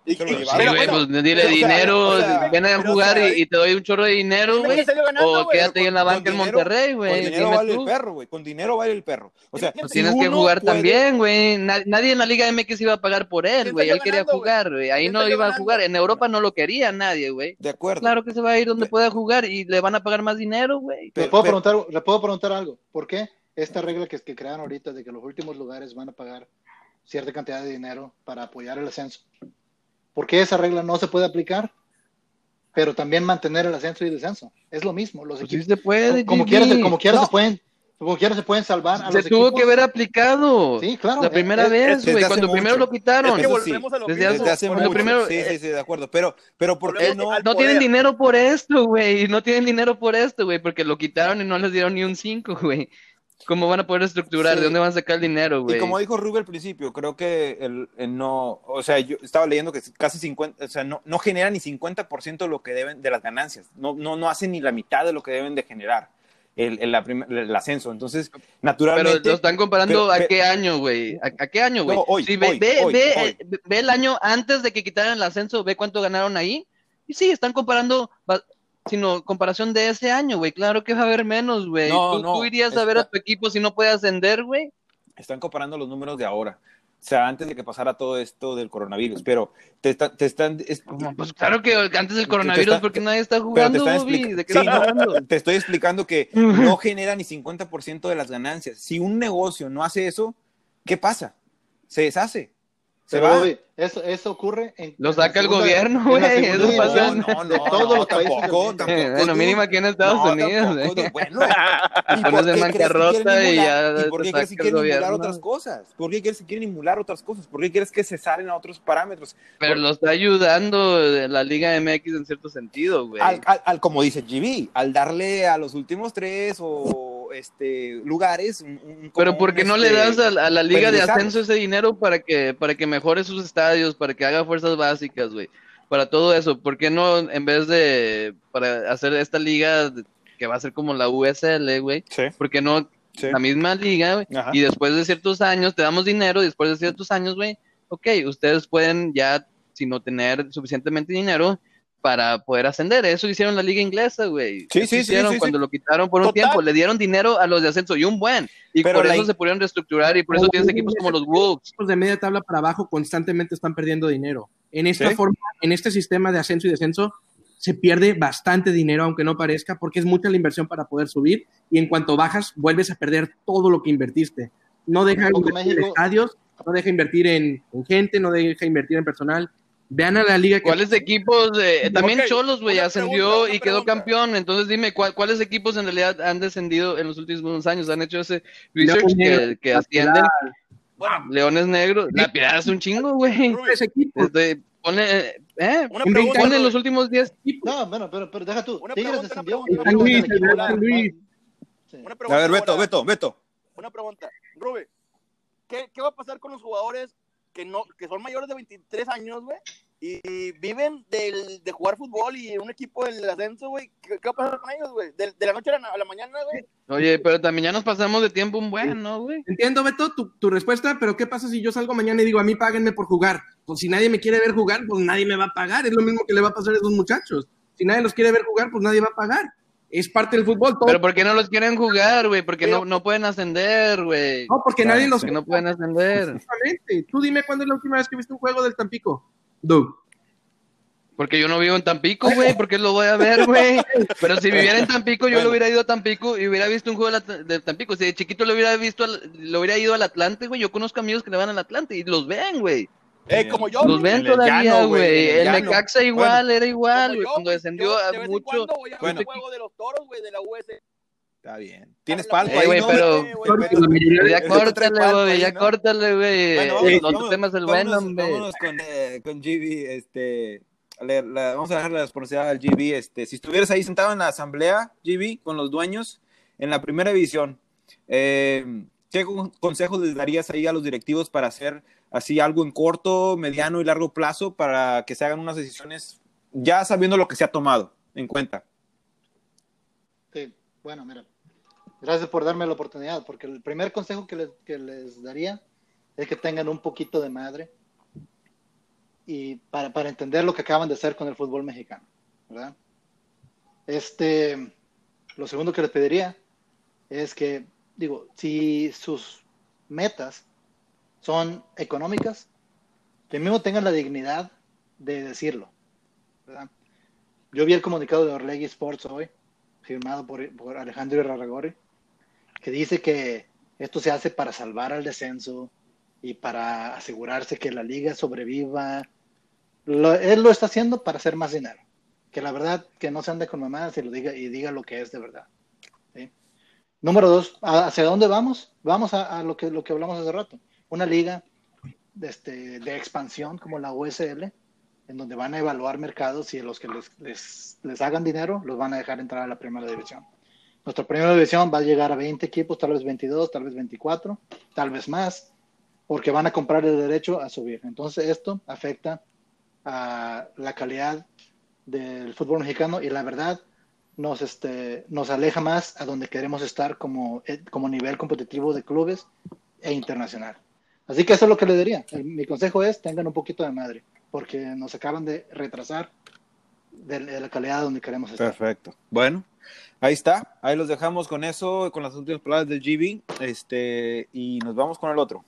Y, y- pero güey, bueno, pues dile pero, o sea, dinero, o sea, ven a jugar o sea, y, y te doy un chorro de dinero, güey. O quédate ahí en la Con banca en dinero- Monterrey, Con güey. dinero Dime vale tú. el perro, güey. Con dinero vale el perro. O sea, Pues si tienes que jugar puede- también, güey. Na- Nadie en la Liga MX iba a pagar por él, ¿Quién güey. Él quería ganando, jugar, güey. Ahí ¿Quién no iba a jugar. En Europa no lo quería nadie, güey. De acuerdo. Claro que se va a ir donde pueda jugar y le van a pagar más dinero, güey. ¿Le Pero- puedo, pero- preguntar, ¿Le puedo preguntar algo? ¿Por qué esta regla que, que crearon ahorita de que los últimos lugares van a pagar cierta cantidad de dinero para apoyar el ascenso? ¿Por qué esa regla no se puede aplicar? Pero también mantener el ascenso y descenso. Es lo mismo. Los Pues sí equipos, se puede, como Jimmy. quiera, se- como quiera No. se pueden, como quiera se pueden salvar a Se los tuvo equipos. que haber aplicado. Sí, claro. La primera eh, vez, güey. Cuando primero mucho. lo quitaron. Es que sí, a lo desde Desde hace mucho. primero, sí, sí, sí, de acuerdo. Pero, pero ¿por qué no? No tienen dinero por esto, güey. No tienen dinero por esto, güey. Porque lo quitaron y no les dieron ni un 5, güey. ¿Cómo van a poder estructurar? Sí. ¿De dónde van a sacar el dinero, güey? Y como dijo Rubio al principio, creo que el, el no, o sea, yo estaba leyendo que casi 50, o sea, no, no genera ni 50% de lo que deben de las ganancias, no, no, no hacen ni la mitad de lo que deben de generar el, el, el ascenso. Entonces, naturalmente. Pero lo están comparando pero- a pero- qué año, güey. ¿A, a qué año, güey? No, hoy, Sí, ve, hoy, ve, hoy, ve, hoy. ve el año antes de que quitaran el ascenso, ve cuánto ganaron ahí. Y sí, están comparando, sino comparación de ese año, güey. Claro que va a haber menos, güey. No, ¿Tú, no, tú irías a ver a tu equipo si no puede ascender, güey? Están comparando los números de ahora. O sea, antes de que pasara todo esto del coronavirus. Pero te, está- te están. es- Pues claro que antes del Te- coronavirus, te está- porque nadie está te jugando, están Bobby. explicando. ¿De qué estás hablando? te estoy explicando que no genera ni 50% de las ganancias. Si un negocio no hace eso, ¿qué pasa? Se deshace. Se va. Bobby, eso, eso ocurre en. Lo en saca el segunda- gobierno, en güey, eso pasa en- No, no, no, todos no, los países tampoco, tampoco. Eh, bueno, tú- mínimo aquí en Estados No, Unidos, tampoco, güey. Bueno, ¿y por en qué crees que bancarrota quieren y ya emular- ¿Y por qué crees que el quieren emular otras cosas? ¿Por qué crees que quieren emular otras cosas? ¿Por qué crees que se salen a otros parámetros? Pero lo está ayudando la Liga MX en cierto sentido, güey. Al, al- al- como dice GB, al darle a los últimos tres o este lugares un, un- Pero como ¿por un, qué no le este, das a, la- a la liga de ascenso ese dinero para que, para que mejore sus estadios, para que haga fuerzas básicas, güey? Para todo eso, ¿por qué no en vez de para hacer esta liga de- que va a ser como la USL, güey? Sí, ¿Por qué no sí. la misma liga, güey? Y después de ciertos años te damos dinero, y después de ciertos años, güey, ok, ustedes pueden ya, si no tener suficientemente dinero para poder ascender. Eso hicieron la liga inglesa, güey. Sí, sí, sí, hicieron sí, cuando lo quitaron por un Total. tiempo. Le dieron dinero a los de ascenso y un buen. Y Pero por la eso se pudieron reestructurar y por eso tienes equipos como los Wolves. equipos de media tabla para abajo constantemente están perdiendo dinero. En esta ¿Sí? forma, en este sistema de ascenso y descenso, se pierde bastante dinero, aunque no parezca, porque es mucha la inversión para poder subir y en cuanto bajas, vuelves a perder todo lo que invertiste. No deja Un invertir en estadios, no deja invertir en, en gente, no deja invertir en personal. Vean a la liga que ¿Cuáles equipos? de- también Ok, Cholos, güey, ascendió pregunta, y quedó pregunta. campeón. Entonces dime, ¿cuál- ¿cuáles equipos en realidad han descendido en los últimos años? ¿Han hecho ese Leones research que, que ascienden? Bueno, Leones Negros. La Pirada es un chingo, güey. Este, ponle, eh, eh, una en pregunta. ponle los últimos 10 equipos. No, bueno, pero, pero deja tú. Una pregunta, una pregunta. Luis, Luis. Una A pregunta ver, Beto. Beto, Beto. Una pregunta. Rubi, ¿qué, ¿qué va a pasar con los jugadores que no que son mayores de 23 años, güey? Y viven del, de jugar fútbol y un equipo del ascenso, güey. ¿Qué, qué va a pasar con ellos, güey? De, de la noche a la, a la mañana, güey. Oye, pero también ya nos pasamos de tiempo un buen, ¿no, güey? Entiendo, Beto, tu, tu respuesta, pero ¿qué pasa si yo salgo mañana y digo, a mí páguenme por jugar? Pues si nadie me quiere ver jugar, pues nadie me va a pagar. Es lo mismo que le va a pasar a esos muchachos. Si nadie los quiere ver jugar, pues nadie va a pagar. Es parte del fútbol. Todo. Pero ¿por qué no los quieren jugar, güey? Porque Pero- no, no pueden ascender, güey. no, porque Claro, nadie los Porque no pueden ascender. Exactamente. Tú dime cuándo es la última vez que viste un juego del Tampico. Doug. Porque yo no vivo en Tampico, güey. porque lo voy a ver, güey? Pero si viviera en Tampico, yo lo hubiera ido a Tampico y hubiera visto un juego de de Tampico. Si de chiquito lo hubiera visto, al- lo hubiera ido al Atlante, güey. Yo conozco amigos que le van al Atlante y los ven, güey. Eh, como yo. Los güey. ven todavía, güey, güey. el. Necaxa igual, era Como igual, güey. Cuando güey, descendió yo a de mucho. cuando voy a Bueno. un juego de los toros, güey, de la US. Está bien. Tienes palco Eh, ahí, güey, ¿no? pero- güey, Ya te córtale, güey. Ya córtale, güey. Bueno, No vámonos, tu tema es el bueno, hombre. vámonos con, eh, con GB, este, le- la- vamos a dejar la responsabilidad al GB, este, si estuvieras ahí sentado en la asamblea, GB, con los dueños, en la primera división, eh, ¿qué con- consejos les darías ahí a los directivos para hacer así algo en corto, mediano y largo plazo para que se hagan unas decisiones ya sabiendo lo que se ha tomado en cuenta? Sí, bueno, mira, gracias por darme la oportunidad, porque el primer consejo que les, daría es que tengan un poquito de madre y para, para entender lo que acaban de hacer con el fútbol mexicano, ¿verdad? Este, lo segundo que les pediría es que, digo, si sus metas son económicas, que mismo tengan la dignidad de decirlo. Yo vi el comunicado de Orlegui Sports hoy, firmado por, Alejandro Irarragorri, que dice que esto se hace para salvar al descenso y para asegurarse que la liga sobreviva. Lo- él lo está haciendo para hacer más dinero. Que la verdad, que no se ande con mamadas y lo diga y diga lo que es de verdad. Número dos, ¿a- ¿hacia dónde vamos? Vamos a, a lo, que, lo que hablamos hace rato. Una liga de, este, de expansión como la USL, en donde van a evaluar mercados y los que les, les, les hagan dinero los van a dejar entrar a la primera división. Nuestra primera división va a llegar a 20 equipos, tal vez 22, tal vez 24, tal vez más, porque van a comprar el derecho a subir. Entonces esto afecta a la calidad del fútbol mexicano y la verdad nos, este, nos aleja más a donde queremos estar como, eh, como nivel competitivo de clubes e internacional. Así que eso es lo que le diría. Mi consejo es tengan un poquito de madre, porque nos acaban de retrasar de, la calidad donde queremos estar. Perfecto. Bueno, ahí está. Ahí los dejamos con eso, con las últimas palabras del GB. Este, y nos vamos con el otro.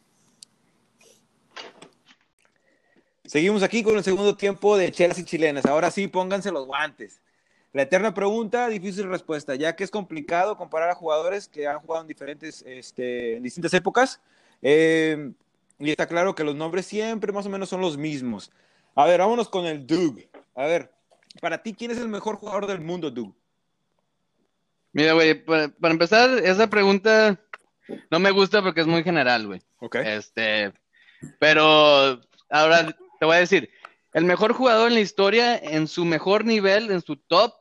Seguimos aquí con el segundo tiempo de Chelsea chilenas. Ahora sí, pónganse los guantes. La eterna pregunta, difícil respuesta, ya que es complicado comparar a jugadores que han jugado en diferentes, este, distintas épocas. Eh, y está claro que los nombres siempre más o menos son los mismos. A ver, vámonos con el Doug. A ver, para ti, ¿quién es el mejor jugador del mundo, Doug? Mira, güey, para, para empezar, esa pregunta no me gusta porque es muy general, güey. Ok. Este, pero ahora te voy a decir, el mejor jugador en la historia, en su mejor nivel, en su top,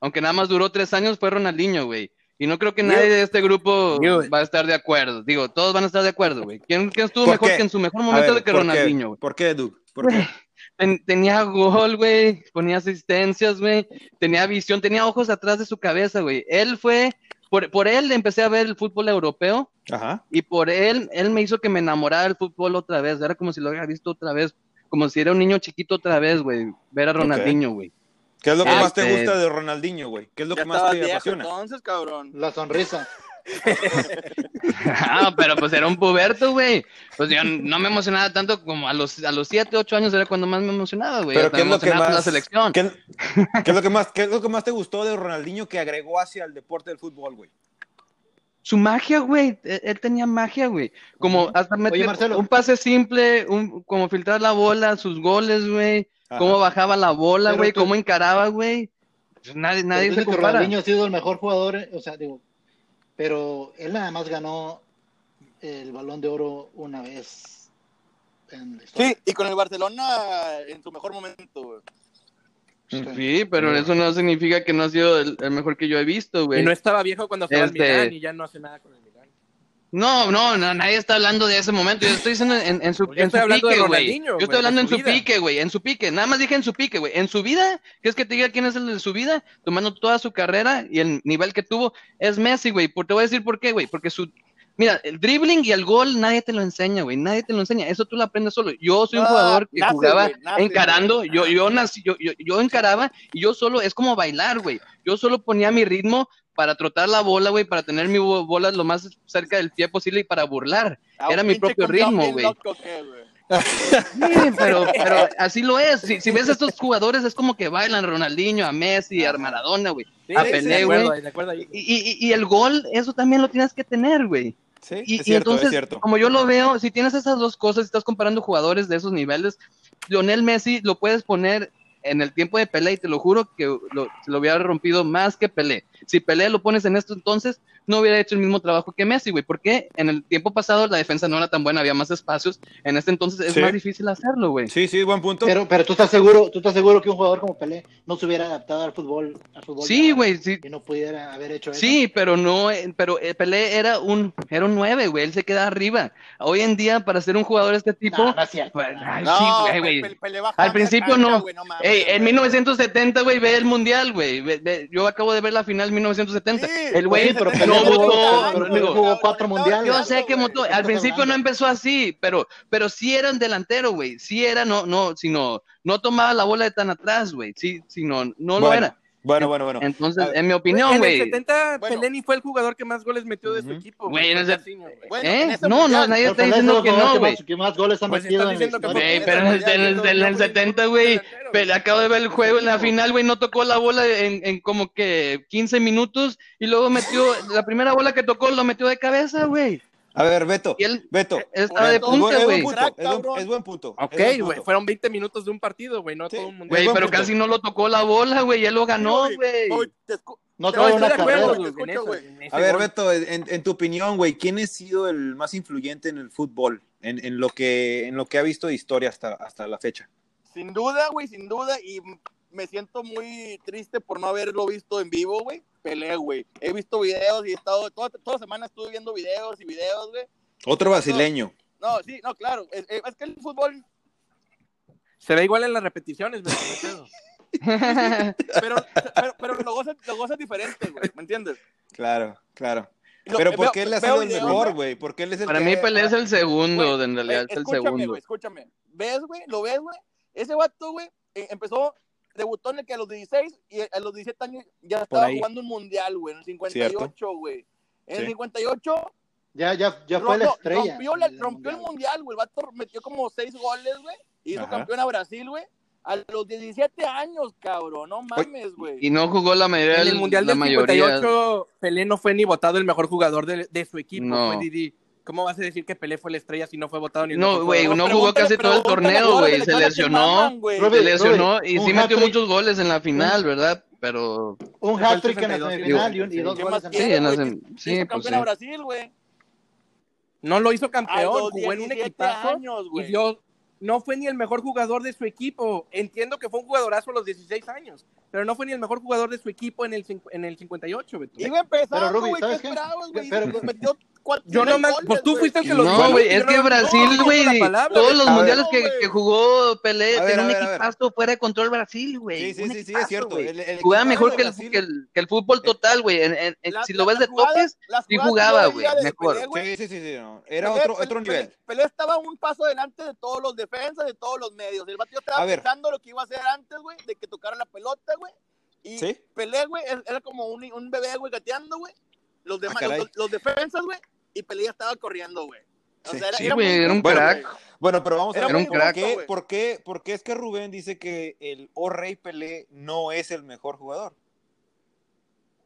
aunque nada más duró tres años, fue Ronaldinho, güey. Y no creo que nadie de este grupo va a estar de acuerdo. Digo, todos van a estar de acuerdo, güey. ¿Quién, quién estuvo ¿Por mejor qué? que en su mejor momento ver, de que. Ronaldinho, güey? ¿Por qué, Doug? ¿Por qué? Ten- tenía gol, güey, ponía asistencias, güey, tenía visión, tenía ojos atrás de su cabeza, güey. Él fue, por, por él empecé a ver el fútbol europeo Ajá. y por él, él me hizo que me enamorara del fútbol otra vez. Era como si lo hubiera visto otra vez, como si era un niño chiquito otra vez, güey, ver a Ronaldinho, güey. ¿Qué es lo que más te este- gusta de Ronaldinho, güey? ¿Qué es lo Ya que más te viejo apasiona? entonces, cabrón. La sonrisa. Ah, pero pues era un puberto, güey. Pues yo no me emocionaba tanto como a los, a los 7, 8 años era cuando más me emocionaba, güey. Pero ¿qué es lo que más la selección. ¿qué, qué es lo que más qué es lo que más te gustó de Ronaldinho que agregó hacia el deporte del fútbol, güey? Su magia, güey. Él, él tenía magia, güey. Como hasta meter Marcelo. un pase simple, un, como filtrar la bola, sus goles, güey. Cómo bajaba la bola, güey. tú- Cómo encaraba, güey. Pues Nadie, nadie se dice que compara. Ronaldinho ha sido el mejor jugador, eh, o sea, digo, pero él nada más ganó el balón de oro una vez en la. Sí, y con el Barcelona en su mejor momento, güey. Sí, pero eso no significa que no ha sido el, el mejor que yo he visto, güey. Y no estaba viejo cuando estaba Este- en Milán y ya no hace nada con el Milán. No, no, no, nadie está hablando de ese momento. Yo estoy diciendo en, en su, Pues en su pique, güey. Yo estoy hablando en su vida. pique, güey. En su pique. Nada más dije en su pique, güey. En su vida, ¿quieres que te diga quién es el de su vida? Tomando toda su carrera y el nivel que tuvo, es Messi, güey. Te voy a decir por qué, güey. Porque su. Mira, el dribbling y el gol nadie te lo enseña, güey. Nadie te lo enseña. Eso tú lo aprendes solo. Yo soy un Ah, jugador que nace, jugaba nace, encarando. Yo, yo nací, yo, yo, yo encaraba y yo solo, es como bailar, güey. Yo solo ponía mi ritmo para trotar la bola, güey, para tener mi bo- bola lo más cerca del pie posible y para burlar. Ah, Era mi propio ritmo, güey. Sí, pero, pero así lo es. Si, si ves a estos jugadores, es como que bailan Ronaldinho, a Messi, a Maradona, güey. Sí, a Pelé, güey. Y, y- y el gol, eso también lo tienes que tener, güey. Sí, Y, es y cierto, entonces, es cierto. como yo lo veo, si tienes esas dos cosas, si estás comparando jugadores de esos niveles, Lionel Messi lo puedes poner en el tiempo de Pelé y te lo juro que lo, se lo hubiera rompido más que Pelé. Si Pelé lo pones en esto entonces, no hubiera hecho el mismo trabajo que Messi, güey, porque en el tiempo pasado la defensa no era tan buena, había más espacios, en este entonces es Sí. más difícil hacerlo, güey. Sí, sí, buen punto. Pero, pero tú estás seguro, tú estás seguro que un jugador como Pelé no se hubiera adaptado al fútbol, al fútbol Sí, güey, sí, y no pudiera haber hecho eso. Sí, pero no, pero eh, Pelé era un, era un 9, güey, él se queda arriba. Hoy en día, para ser un jugador de este tipo, No, no es cierto. pues, ay, No, sí, güey, Pe- güey. Pelé bajaba Al principio no. güey, mames, Ey, en güey. 1970, güey, ve el mundial, güey. Yo acabo de ver la final 1970. Sí, el güey Sí, pero no votó, jugó cuatro mundiales. yo sé que güey. motó- ¿De qué al principio no empezó así, pero, pero sí era un delantero, güey. Sí era, no, no, sino, no tomaba la bola de tan atrás, güey. Sí, sino, no lo era. Bueno, bueno, bueno. Entonces, A ver, en mi opinión, en güey. el 70, Bueno. Pelé ni fue el jugador que más goles metió de su equipo. Güey, en el güey. Bueno, ¿Eh? en No, no, nadie está es diciendo el que no, que güey. más, que más goles ha Pues metido en historia. Güey, pero en el, en el- en el 70, güey, Pelé acabo de ver el juego en la final, güey, no tocó la bola en, en como que 15 minutos y luego metió, la primera bola que tocó lo metió de cabeza, güey. A ver, Beto. Y él Beto. él estaba de es buen- punta, es buen güey. punto, Crack, es buen- cabrón. Es buen punto. Ok, güey, fueron 20 minutos de un partido, güey, no Sí. todo un mundial. Güey, pero punto. casi no lo tocó la bola, güey, él lo ganó, güey. No te tuvo voy a una estar de acuerdo, güey. A ver, gol. Beto, en, en tu opinión, güey, ¿quién ha sido el más influyente en el fútbol? En, en lo que en lo que ha visto de historia hasta, hasta la fecha. Sin duda, güey, sin duda. Y me siento muy triste por no haberlo visto en vivo, güey. Pelé, güey. He visto videos y he estado, toda, toda semana estuve viendo videos y videos, güey. Otro brasileño. No, sí, no, claro. Es, es que el fútbol, Se ve igual en las repeticiones, pedo. pero, pero, pero lo gozas lo gozas diferente, güey. ¿Me entiendes? Claro, claro. Pero ¿por qué él ha sido el mejor, güey. Porque él es el Para que mí Pelé es el segundo, Güey, en realidad es el escúchame, segundo. güey, escúchame. ¿Ves, güey? ¿Lo ves, güey? Ese vato, güey, eh, empezó, debutó en el que a los 16 y a los 17 años ya estaba jugando un mundial, güey, en el 58, güey. En el Sí. 58 Ya, ya, ya fue la ro- estrella. rompió, la- rompió el Mundial. güey. El vato metió como 6 goles, güey. Hizo Ajá. campeón a Brasil, güey. A los 17 años, cabrón. No mames, güey. Y no jugó la mayoría, En el del- Mundial la del mayoría. 58, Pelé no fue ni votado el mejor jugador de, de su equipo. No. Fue Didi. ¿Cómo vas a decir que Pelé fue la estrella si no fue votado ni el No, güey, no jugó casi todo el torneo, güey. Se lesionó, se lesionó y sí metió muchos goles en la final, ¿verdad? Pero Un hat-trick en la 62, semifinal y, dos ¿Qué goles en sí, quiere, en la Hizo sí, pues campeón sí. a Brasil, güey. No lo hizo campeón, los jugó en un 17 equipazo años, y dio, no fue ni el mejor jugador de su equipo. Entiendo que fue un jugadorazo a los 16 años, pero no fue ni el mejor jugador de su equipo en el, en el 58, Beto. Iba empezando, Pero, Ruby, güey. ¿Qué ¿sabes qué? esperabas, güey? Pero- Nos metió cuatro Yo nomás, goles, pues tú fuiste el que los No, güey, es no- que no, Brasil, no güey, todos los A ver, mundiales no, que, jugó Pelé, A tenía a un a equipazo fuera de control Brasil, güey. Sí, sí, sí, sí, es cierto. Jugaba mejor que el, Brasil- que, el, que el fútbol total, güey. Si lo ves de las sí jugaba, güey, mejor. Sí, sí, sí, sí, no. Era otro, otro nivel. Pelé estaba un paso adelante de todos los defensas, de todos los medios. El A estaba pensando lo que iba a hacer antes, güey, de que tocara la pelota, güey. Y Sí. Pelé, güey, era como un, un bebé, güey, gateando, güey. Los demás, Ah, los, los defensas, güey, y Pelé ya estaba corriendo, güey. O Sí. sea, era, Sí, era güey, muy era un crack. güey. Bueno, pero vamos a ver muy ¿por, injusto, qué, por, qué, por qué es que Rubén dice que el O Rey Pelé no es el mejor jugador.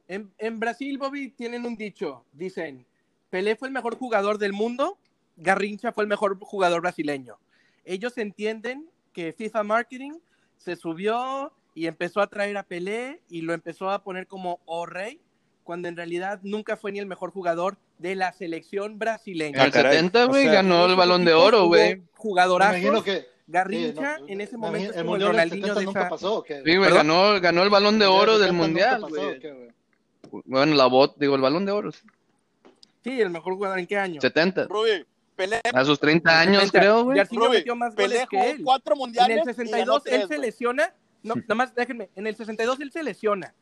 En, en Brasil, Bobby, tienen un dicho. Dicen, Pelé fue el mejor jugador del mundo, Garrincha fue el mejor jugador brasileño. Ellos entienden que FIFA Marketing se subió y empezó a traer a Pelé y lo empezó a poner como O Rey, cuando en realidad nunca fue ni el mejor jugador de la selección En brasileña. el Ah, caray. 70, O güey, sea, ganó el balón de oro, güey. Imagino que Garrincha sí, no, en ese me momento el como el mundial del Ronaldinho 70 de nunca esa- pasó, ¿o qué? Sí, güey, ganó, ganó el balón de El mundial oro del 70 nunca mundial, pasó. Bueno, la bot, digo, el balón de oro. sí. Sí, el mejor jugador en qué año. 70. Rubí, Pelé, A sus 30 años, 70. creo, güey. Metió más Pelé goles que él. cuatro En mundiales el y ganó 62 tres, él se güey. lesiona. No, nomás déjenme. En el 62 él se lesiona.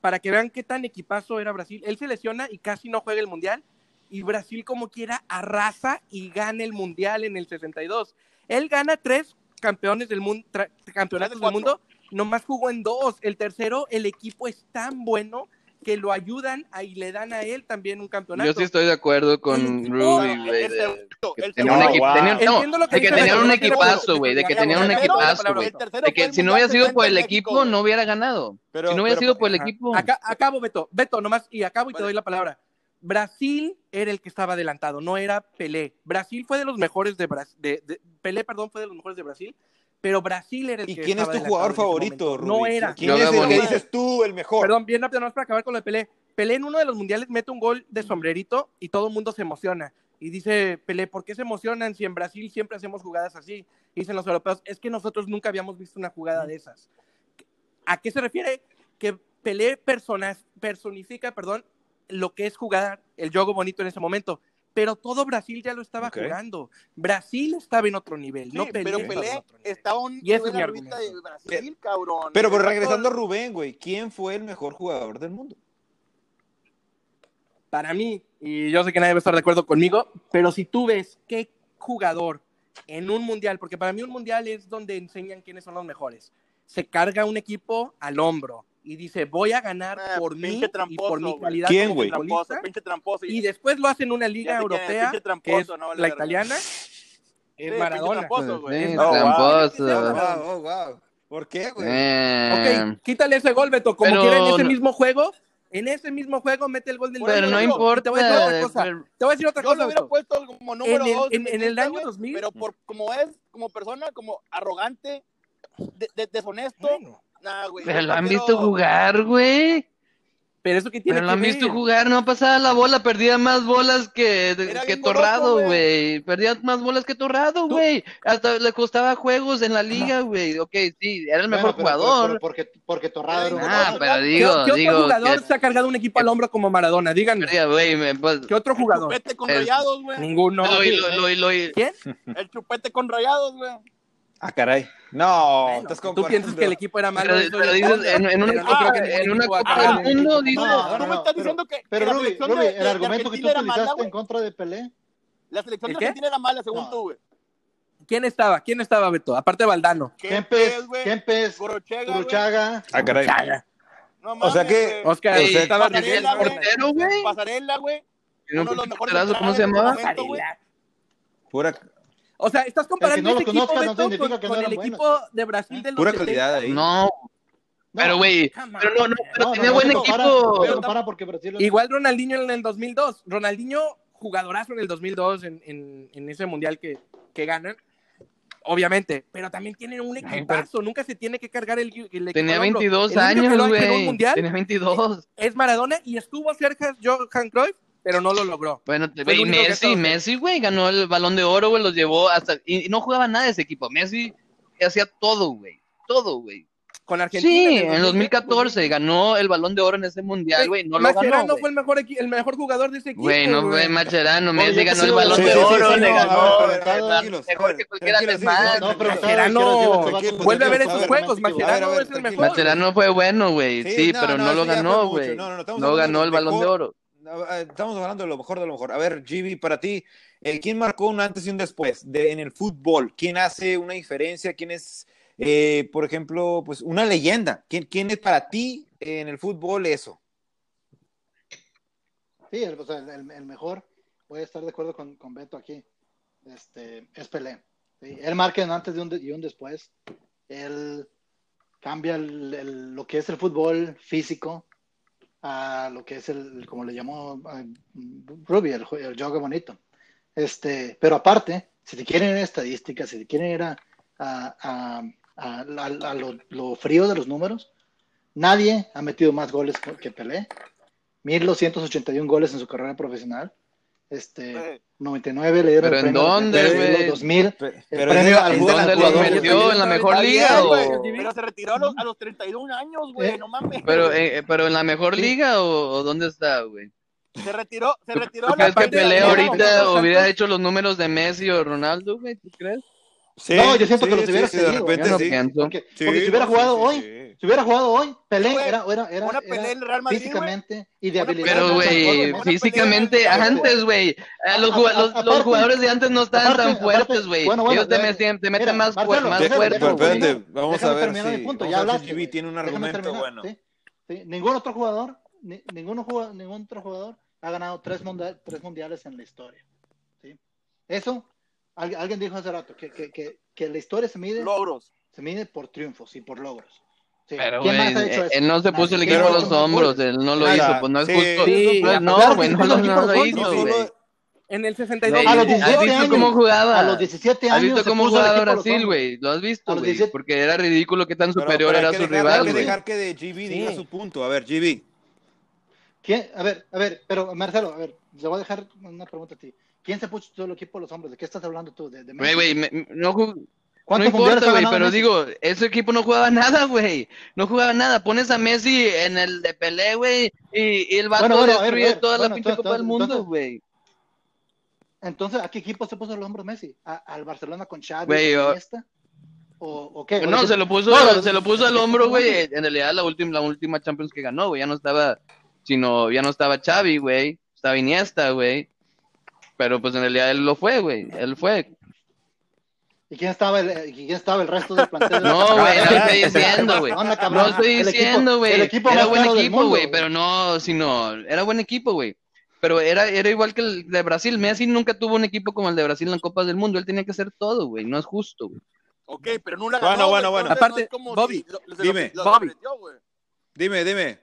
Para que vean qué tan equipazo era Brasil. Él se lesiona y casi no juega el mundial. Y Brasil, como quiera, arrasa y gana el mundial en el 62. Él gana tres campeones del mundo, campeonatos del mundo. Nomás jugó en dos. El tercero, el equipo es tan bueno que lo ayudan a- y le dan a él también un campeonato. Yo sí estoy de acuerdo con El güey. no, Entiendo lo que de que tenían un equipazo, güey, de que tenían un equipazo, güey. De que si no hubiera sido 70 por el equipo, no hubiera ganado. Pero- Si no hubiera pero- sido por el Ajá. equipo. Acá, acabo, Beto. Beto, nomás, y acabo y te doy la palabra. Brasil era el que estaba adelantado, no era Pelé. Brasil fue de los mejores de Brasil. De, de- Pelé, perdón, fue de los mejores de Brasil, pero Brasil era el ¿Y que quién es tu jugador favorito. Rubí? No era. ¿Quién Yo es el que dices tú, el mejor? Perdón, bien rápido, nomás para acabar con lo de Pelé. Pelé en uno de los mundiales mete un gol de sombrerito y todo el mundo se emociona. Y dice Pelé, ¿por qué se emocionan si en Brasil siempre hacemos jugadas así? Y dicen los europeos, es que nosotros nunca habíamos visto una jugada de esas. ¿A qué se refiere? Que Pelé persona- personifica, perdón, lo que es jugar el juego bonito en ese momento. Pero todo Brasil ya lo estaba jugando. Brasil estaba en otro nivel, Sí, no Pelé. pero estaba en Pelé otro nivel. estaba un Y ese es nivel de Brasil, cabrón. Pero, pero regresando a Rubén, güey, ¿quién fue el mejor jugador del mundo? para mí, y yo sé que nadie va a estar de acuerdo conmigo, pero si tú ves qué jugador en un mundial, porque para mí un mundial es donde enseñan quiénes son los mejores, se carga un equipo al hombro y dice, voy a ganar Ah, por mí pinche y tramposo, por mi calidad ¿Quién, como güey? tramposo, tramposo. y después lo hacen en una liga europea, pinche tramposo, que es no vale la verga. italiana, es pinche Maradona. tramposo, güey. Sí, Oh, wow. tramposo. wow, oh, wow. ¿Por qué, güey? Eh, Ok, quítale ese gol, Beto, como pero quiera en ese mismo juego, en ese mismo juego mete el gol del Pero no Te importa. voy a decir otra cosa, pero- te voy a decir otra Yo cosa, lo hubiera puesto como número En el- dos. en- en el año güey, 2000. Pero por como es, como persona, como arrogante, de- de- deshonesto. Bueno. Nah, güey. Pero lo han visto jugar, güey. Pero eso que tiene Pero lo que han visto jugar, no pasaba la bola, perdía más bolas que, que Torrado, güey. Perdía más bolas que Torrado, güey. Hasta le costaba juegos en la liga, güey. Ok, sí, era el Bueno, mejor pero- pero- jugador. pero porque, porque Torrado era un Ah, pero ¿Qué, digo, qué otro jugador que- se ha cargado un equipo al hombro como Maradona? Díganme. Me- pues, ¿Qué otro jugador? Chupete con rayados, güey. Ninguno. lo- lo- lo- lo- ¿Quién? El chupete con rayados, güey. Ah, caray. No, Bueno, estás ¿Tú piensas que el equipo era malo? Pero, pero dices, en, en una, pero no Copa- creo que en una Copa del un Mundo, dices, No, Tú no, me no, estás pero- diciendo que, Pero que Ruby, de, el de- argumento que tú mala, utilizaste güey. en contra de Pelé, La selección ¿El de? Argentina era mala, según No. tú, güey. ¿Quién estaba? ¿Quién estaba, Beto? Aparte de Valdano. Kempes, güey. Kempes. Turuchaga, Ah, caray. No O sea mames, que-. Oscar, Ey, estaba güey. portero, güey. Pasarela, güey. Uno de los mejores porterazo, ¿Cómo se centrales llamaba? Pura, O sea, estás comparando no equipo, no con, el buenos. equipo de Brasil de los pura 70. calidad ahí. No, pero güey, pero no, no, pero No, tenía no, buen equipo. Igual Ronaldinho en el 2002. Ronaldinho, jugadorazo en el 2002 en, en, en ese mundial que, que ganan. Obviamente, pero también tienen un equipazo. Nunca se tiene que cargar el, el equipo Tenía al hombro. 22 El único que años, güey. Tenía 22. es Maradona y estuvo cerca Johan Cruyff, pero no lo logró. Bueno, Fue que Messi, Messi, güey, ganó el balón de oro, güey, los llevó hasta. Y, y no jugaba nada ese equipo. Messi hacía todo, güey. Todo, güey. Con Argentina. Sí, el en 2014 ganó el balón de oro en ese mundial, güey. No lo Mascherano ganó. fue güey. el mejor, el mejor jugador de ese equipo. Güey, no fue Macherano. Messi Oye, ganó el balón sí, de sí, oro, sí, le no, ganó. a ver, güey, tranquilos, mejor ver, que cualquiera tranquilos, sí, demás. sí, No, pero Mascherano, Mascherano, vuelve a ver esos juegos. ver, es el mejor. Macherano fue bueno, güey. Sí, pero no, lo fue ganó, güey. No, ganó de el balón de oro. Estamos hablando de lo mejor de lo mejor. A ver, Gibi, para ti, eh, ¿quién marcó un antes y un después de, en el fútbol? ¿Quién hace una diferencia? ¿Quién es, eh, por ejemplo, pues una leyenda? ¿Quién, quién es para ti eh, en el fútbol eso? Sí, el, mejor, voy a estar de acuerdo con, con Beto aquí, este, es Pelé. Él marca un antes y un, y un después. Él cambia lo que es el fútbol físico a lo que es el, como le llamó Ruby, el, el juego bonito. Este, pero aparte, si te quieren ir a estadísticas, si te quieren ir a- a- a- a lo, lo frío de los números, nadie ha metido más goles que Pelé. 1281 goles en su carrera profesional. Este, Eh. 99 le dieron ¿Pero el en de dónde, güey? 2000. Pe- El pero premio es- al ¿en ¿En jugador- dónde al lo? ¿En la mejor liga o...? Pero se retiró a los, a los 31 años, güey. ¿Eh? No mames. Pero, eh, pero en la mejor liga o, o dónde está, güey? Se retiró, se retiró ¿Tú a crees que Pelé ahorita no, no, hubiera hecho los números de Messi o Ronaldo, güey? ¿Tú crees? Sí, No, yo siento que los sí, hubiera sí, de seguido, repente Yo no sí. pienso. Porque, Sí, porque si hubiera jugado sí, hoy, sí. Si hubiera jugado hoy, Pelé Güey, era, era, era, una era Pelé en el Real Madrid, físicamente y de habilidad. Pero, güey, físicamente antes, güey. Los, A- ju- a- los, los aparte- jugadores de antes no estaban aparte- tan fuertes, güey. bueno, bueno, Ellos te meten, te meten mira, más, Marcelo, más espérate, vamos Déjame a ver terminar si, mi punto, vamos ya a ver si hablaste, güey. tiene un argumento terminar, bueno. ¿sí? Sí, Ningún otro jugador, ni- ningún, jugador, ningún otro jugador ha ganado tres, mundial- tres mundiales en la historia. ¿sí? Eso, al- alguien dijo hace rato, que, que, que, que la historia se mide, logros. se mide por triunfos y por logros. Pero, ¿Quién güey, más ha hecho eh, eso? él no se puso el equipo a ¿Quién los hombros, él no lo hizo, pues no es justo. Sí, no, güey, no, lo- hizo, güey. En el Güey, 62. A los ¿Has 17 visto años, cómo jugaba? A los 17 ¿Has años visto se cómo jugaba Brasil, güey? ¿Lo has visto, güey? 17 Porque era ridículo que tan pero- superior pero hay era su dejar- rival, Hay que güey. dejar que de GB diga Sí. su punto. A ver, GB. ¿Quién? A ver, a ver, pero Marcelo, a ver, le voy a dejar una pregunta a ti. ¿Quién se puso todo el equipo a los hombros? ¿De qué estás hablando tú? ¿De, de Güey, güey, no, no ¿Cuántos mundiales importa, güey, pero Messi? digo, ese equipo no jugaba nada, güey. No jugaba nada. Pones a Messi en el de Pelé, güey, y, y el vato Bueno, bueno, destruye a ver, toda la pinche entonces- Copa del Mundo, güey. Entonces, ¿a qué equipo se puso el hombro Messi? ¿A- ¿Al Barcelona con Xavi Güey, y o- Iniesta? ¿O, o qué? No, se lo puso, No, se lo puso al hombro, güey. En realidad la última, la última Champions que ganó, güey, ya no estaba, sino, ya no estaba Xavi, güey. Estaba Iniesta, güey. Pero pues en realidad él lo fue, güey. Él fue. ¿Y quién estaba el, y quién estaba el resto del plantel? No, güey, no estoy diciendo, güey. No estoy diciendo, güey. el equipo Era buen equipo, güey, pero no, sino, era buen equipo, güey. Pero era, era igual que el de Brasil. Messi nunca tuvo un equipo como el de Brasil en la Copa del Mundo. Él tenía que hacer todo, güey. No es justo, güey. Ok, pero no la Bueno, ganó. bueno, bueno. no Aparte, como Bobby, si lo- se lo- dime. lo Bobby. Dime, dime.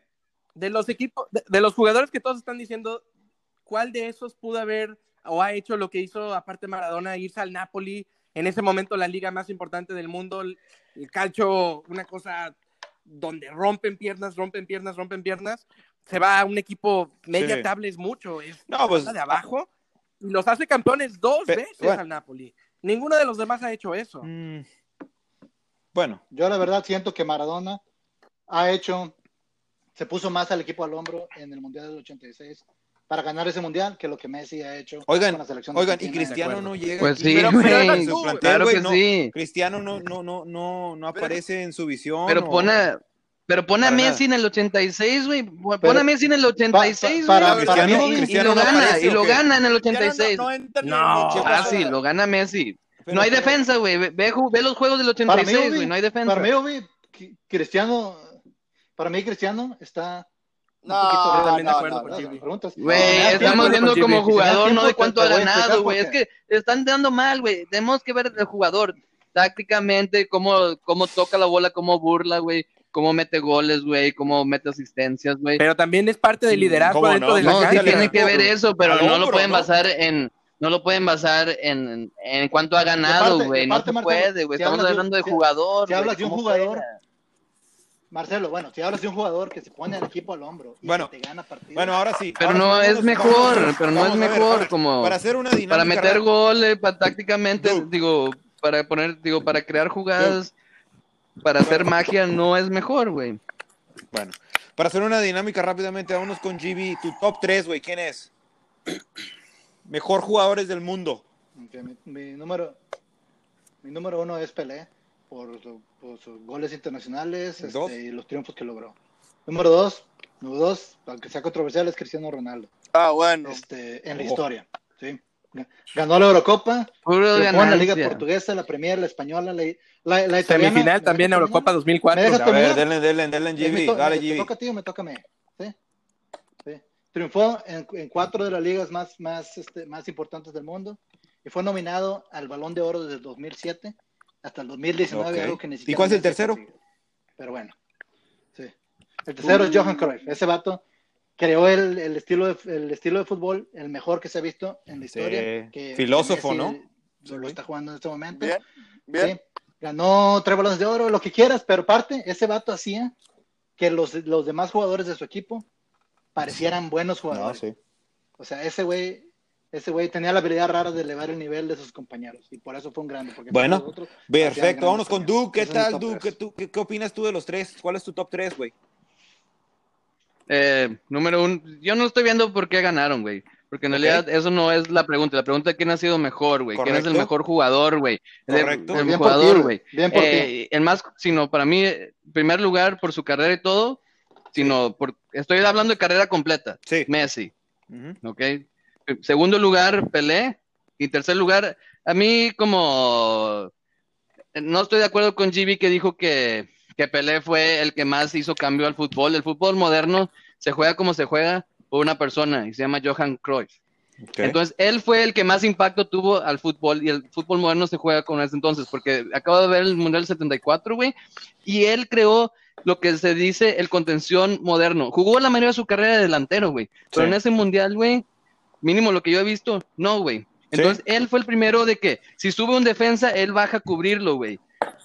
de los equipos, de, de los jugadores que todos están diciendo, ¿cuál de esos pudo haber o ha hecho lo que hizo aparte Maradona, irse al Napoli, en ese momento la liga más importante del mundo, el, calcio, una cosa donde rompen piernas, rompen piernas, rompen piernas? se va a un equipo media Sí. tabla es mucho, es No, pues, de abajo y los hace campeones dos Pe- veces bueno. al Napoli. Ninguno de los demás ha hecho eso. Mm, Bueno, Yo la verdad siento que Maradona ha hecho, se puso más al equipo al hombro en el Mundial del 86 para ganar ese Mundial que lo que Messi ha hecho Oigan, con la selección de oigan, y. Cristiano no llega. Pues sí, Pero- güey. pero Su plantel, Claro güey, que no. sí. Cristiano no, no, no, no, no Pero- aparece en su visión. Pero o- pone, a- pero pone a Messi en el 86, güey. Pone Pero- a Messi en el 86, pa- para- güey. para Y- mí- y, y Cristiano lo no gana, aparece, y lo gana en el Ya no- 86. No, No, Fácil, lo gana Messi. Pero- no hay defensa, güey. Ve, ve ve los juegos del Para mí, 86, Obi, güey. No hay defensa. Para mí, Qui- Cristiano, para mí Cristiano está un No, poquito no, Totalmente de no, acuerdo no, contigo. no. Me preguntas. Güey, estamos viendo como jugador, no de cuánto ha ganado, güey. Es que están dando mal, güey. Tenemos que ver el jugador tácticamente, cómo, cómo toca la bola, cómo burla, güey. Cómo mete goles, güey. Cómo mete asistencias, güey. Pero también es parte del liderazgo ¿Cómo dentro no? de la No, sí cancha. tiene que ver eso, pero no lo pueden ¿no? basar en, no lo pueden basar en, en cuánto ha ganado, güey. No se puede, güey. si Estamos hablando de jugador. si hablas de un jugador. Marcelo, bueno, si hablas de un jugador que se pone al equipo al hombro y Bueno, que te gana partidos. Bueno, ahora sí. Pero Ahora no es mejor, vamos- pero no es ver, mejor para- como Para hacer una dinámica. para meter goles, para tácticamente, Dude. digo, para poner, digo, para crear jugadas, para hacer magia, no es mejor, güey. Bueno, para hacer una dinámica rápidamente, vámonos con GB. Tu top 3, güey, ¿quién es? Mejor jugadores del mundo. Mi, mi número, mi número uno es Pelé por, su- por sus goles internacionales este, y los triunfos que logró. Número dos, número dos, aunque sea controversial, es Cristiano Ronaldo Ah, bueno. este, en la Oh. historia. ¿sí? Ganó la Eurocopa, en la Liga. Portuguesa, la Premier, la Española, la, la, la italiana. Semifinal ¿Me también Eurocopa terminar? 2004. ¿Me dejas A ver, denle, denle, denle, me GB. to- Dale, me- GB. toca a ti o me toca a mí. ¿sí? Sí. Triunfó en, en cuatro de las ligas más, más, este, más importantes del mundo y fue nominado al Balón de Oro desde el 2007 hasta el 2019, Ok. algo que ni ¿Y cuál es el tercero? Pero bueno, sí. El tercero es Johan Cruyff. Ese vato creó el, el estilo de, el estilo de fútbol, el mejor que se ha visto en la Sí. historia. que- Filósofo, ¿no? Lo, está jugando en este momento. Bien, bien. Sí. Ganó tres balones de oro, lo que quieras, pero aparte, ese vato hacía que los, los demás jugadores de su equipo parecieran buenos No, jugadores. sí. O sea, ese güey, ese güey tenía la habilidad rara de elevar el nivel de sus compañeros y por eso fue un grande. Porque Bueno, Perfecto, vámonos con. Duke. ¿Qué tal, tres. ¿Qué, tú- qué, qué opinas tú de los tres? ¿Cuál es tu top 3, güey? Eh, número uno, yo no estoy viendo por qué ganaron, güey. Porque en realidad eso no es la pregunta. La pregunta es quién ha sido mejor, güey. ¿Quién es el mejor jugador, güey? El, Correcto. el Bien ti, jugador, güey. Bien por ti. Eh, el más, sino para mí, en primer lugar, por su carrera y todo, sino por, estoy hablando de carrera completa. Sí. Messi, Ujú. ¿ok? Segundo lugar, Pelé. Y tercer lugar, a mí como no estoy de acuerdo con GB que dijo que, que Pelé fue el que más hizo cambio al fútbol. El fútbol moderno se juega como se juega por una persona y se llama Johan Cruyff. Entonces, él fue el que más impacto tuvo al fútbol y el fútbol moderno se juega con ese entonces, porque acabo de ver el Mundial 74, güey, y él creó lo que se dice el contención moderno. Jugó la mayoría de su carrera de delantero, güey, pero Sí. en ese Mundial, güey, mínimo lo que yo he visto, no, güey. Entonces, él fue el primero de que si sube un defensa, él baja a cubrirlo, güey,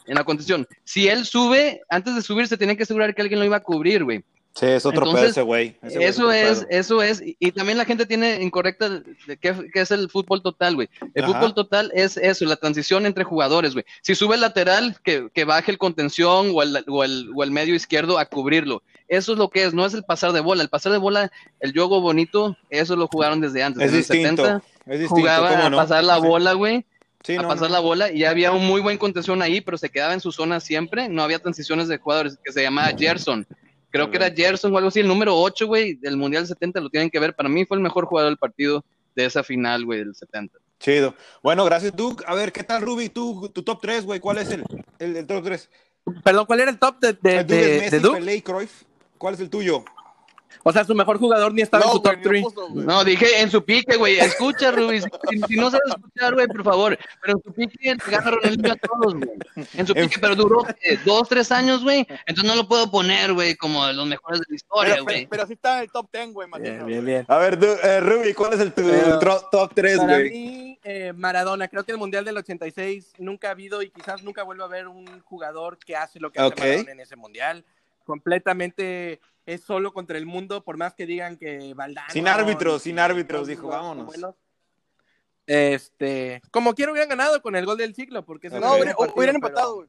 en la contención. Si él sube, antes de subir, se tenía que asegurar que alguien lo iba a cubrir, güey. Sí, es otro Entonces, pedo ese güey. Ese Eso es, eso es, y, y también la gente tiene incorrecta qué es el fútbol total, güey. El Ajá. fútbol total es eso, la transición entre jugadores, güey. Si sube el lateral, que, que baje el contención o el, o, el, o el medio izquierdo a cubrirlo. Eso es lo que es, no es el pasar de bola. El pasar de bola, el juego bonito, eso lo jugaron desde antes. Es en el distinto. 70 es distinto. jugaba ¿cómo a pasar la Sí. bola, güey Sí, a no, pasar no. la bola y ya había un muy buen contención ahí, pero se quedaba en su zona siempre, no había transiciones de jugadores, que se llamaba Gerson. Creo que era Gerson o algo así, el número 8, güey, del Mundial 70, lo tienen que ver. Para mí fue el mejor jugador del partido de esa final, güey, del 70. Chido. Bueno, gracias, Duke. A ver, ¿qué tal, Ruby? ¿Tú, tu top 3, güey? ¿Cuál es el, el, el top 3? Perdón, ¿cuál era el top de, de, El Duke de- es Messi, de Duke? Pelé y Cruyff. ¿Cuál es el tuyo? O sea, su mejor jugador ni estaba en su top güey, ni lo 3. puso, güey. No, dije en su pique, güey, escucha, Rubí, si, si no sabes escuchar, güey, por favor, pero en su pique le gana Ronaldinho a todos, güey. En su pique, pero duró eh, dos, tres años, güey, entonces no lo puedo poner, güey, como de los mejores de la historia, güey. pero, pero sí está en el top 10, güey, Bien, imagino, bien, güey. bien. A ver, eh, Ruby, ¿cuál es el tu tro- top 3, Para güey? mí, eh, Maradona, creo que el Mundial del 86 nunca ha habido y quizás nunca vuelva a haber un jugador que hace lo que hace Maradona en ese Mundial. Completamente es solo contra el mundo, por más que digan que Valdano. Sin árbitros, sin árbitros, dijo, vámonos. buenos. Este, como quiero hubieran ganado con el gol del siglo, porque ese Ok. fue No, hubieran, partido, hubieran empatado, güey.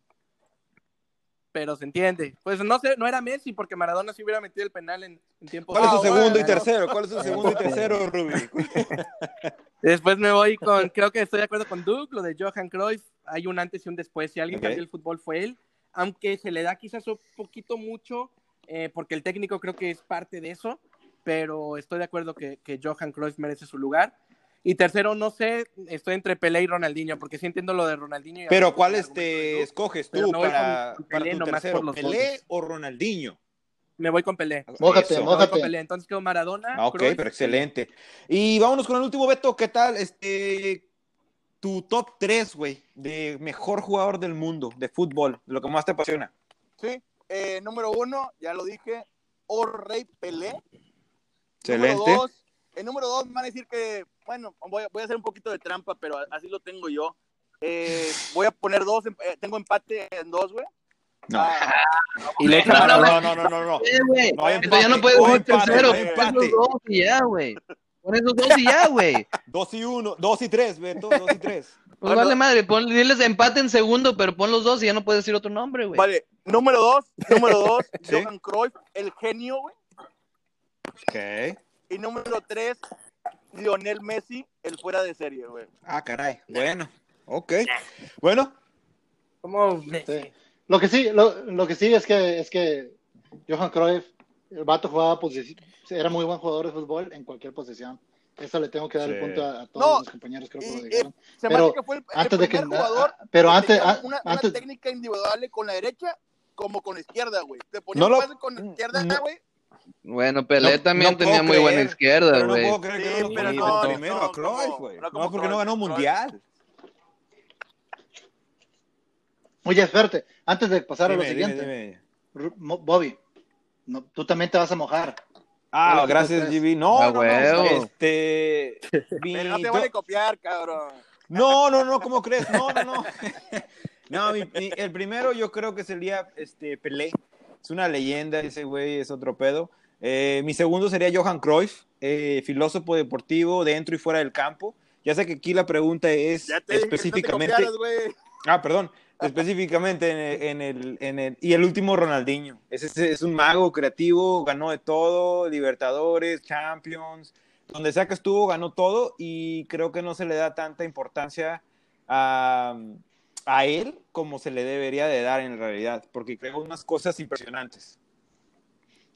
Pero se entiende. Pues no sé, no era Messi, porque Maradona sí hubiera metido el penal en, en tiempo. ¿Cuál es su Ah, segundo y tercero? ¿Cuál es su segundo y tercero, Ruby? Después me voy con, creo que estoy de acuerdo con Doug, lo de Johan Cruyff, hay un antes y un después. Si alguien Ok. cambió el fútbol fue él, aunque se le da quizás un poquito mucho, eh, porque el técnico creo que es parte de eso, pero estoy de acuerdo que, que Johan Cruyff merece su lugar. Y tercero, no sé, estoy entre Pelé y Ronaldinho, porque sí entiendo lo de Ronaldinho. y Pero ¿cuál este escoges tú para, Pelé tu nomás tercero? por los ¿Pelé goles. o Ronaldinho? Me voy con Pelé. Mójate, Eso. Me voy con mójate. Pelé. Entonces quedó Maradona. Ah, ok, Cruyff, pero excelente. Y vámonos con el último, Beto. ¿Qué tal? Este, tu top 3, güey, de mejor jugador del mundo de fútbol, de lo que más te apasiona. Sí. Eh, número uno, ya lo dije, O Rey Pelé. Excelente. Número dos, el número dos me van a decir que, bueno, voy a, voy a hacer un poquito de trampa, pero así lo tengo yo. Eh, voy a poner dos, em- eh, tengo empate en dos, güey. No. Ah, Y le echa No, no, no, no, no, no, no. Eh, güey. No Entonces ya no empate, empate, tercero. empate. dos y ya, güey. Pon esos dos y ya, güey. Dos y uno, dos y tres, Beto, dos y tres. Pues vale madre, pon, diles empate en segundo, pero pon los dos y ya no puedes decir otro nombre, güey. vale, número dos, número dos, Sí. Johan Cruyff, el genio, güey. Ok. Y número tres, Lionel Messi, el fuera de serie, güey. Ah, caray. Bueno, ok. Bueno, ¿Cómo? Sí. Lo que sí, lo, lo que sí es que es que Johan Cruyff, el vato jugaba posici- era muy buen jugador de fútbol en cualquier posición. Eso le tengo que dar el punto a, a todos No, mis compañeros, creo que Y, lo eh, dijeron. se me Pero hace que fue el, el antes de que- primer jugador pero que antes- una, una antes- técnica individual con la derecha como con la izquierda, güey. Te ponía No lo- pase con la izquierda, no- güey. Bueno, Pelé No- también no tenía muy buena izquierda, pero no güey. puedo creer que Sí, no pero no, primero no, a Cruyff, como- güey. no como No, porque no Cruyff, ganó Cruyff. mundial. Oye, espérate, antes de pasar a lo Dime, dime, siguiente, dime. Mo- Bobby, no, tú también te vas a mojar. Ah, gracias, GB. No, Ah, no, no. Este. mi Pero no te to- vale copiar, cabrón. No, no, no, ¿cómo crees? No, no, no. No, mi- mi- el primero yo creo que sería este, Pelé. Es una leyenda, ese güey es otro pedo. Eh, mi segundo sería Johan Cruyff, eh, filósofo deportivo dentro y fuera del campo. Ya sé que aquí la pregunta es Ya te no te específicamente. copiaras. Ah, perdón. Específicamente en el, en el, en el- Y el último, Ronaldinho. Ese es, un mago creativo, ganó de todo, Libertadores, Champions, donde sea que estuvo, ganó todo y creo que no se le da tanta importancia a, a él como se le debería de dar en realidad, porque creo unas cosas impresionantes.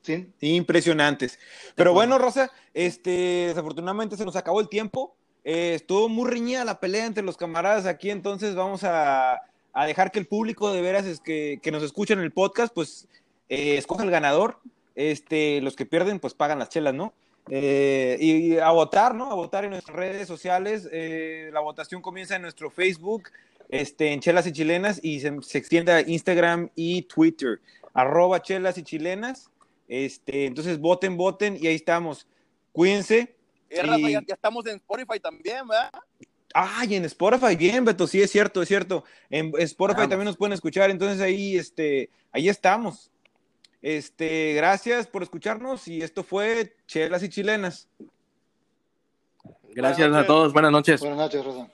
¿sí? Impresionantes. Pero bueno, Rosa, este, desafortunadamente se nos acabó el tiempo. Eh, estuvo muy reñida la pelea entre los camaradas aquí, entonces vamos a, a dejar que el público de veras es que, que nos escucha en el podcast, pues eh, escoja el ganador. Este, los que pierden, pues pagan las chelas, ¿no? Eh, y, y a votar, ¿no? A votar en nuestras redes sociales. Eh, la votación comienza en nuestro Facebook, este, en Chelas y Chilenas, y se, se extiende a Instagram y Twitter. Arroba Chelas y Chilenas. Este, entonces voten, voten y ahí estamos. Cuídense. Eh, Rafa, Y- ya, ya estamos en Spotify también, ¿verdad? Ay, en Spotify, bien, Beto, sí es cierto, es cierto. En Spotify Vamos. también nos pueden escuchar, entonces ahí, este, ahí estamos. Este, gracias por escucharnos y esto fue Chelas y Chilenas. Gracias a todos. Buenas noches. Buenas noches, Rosa.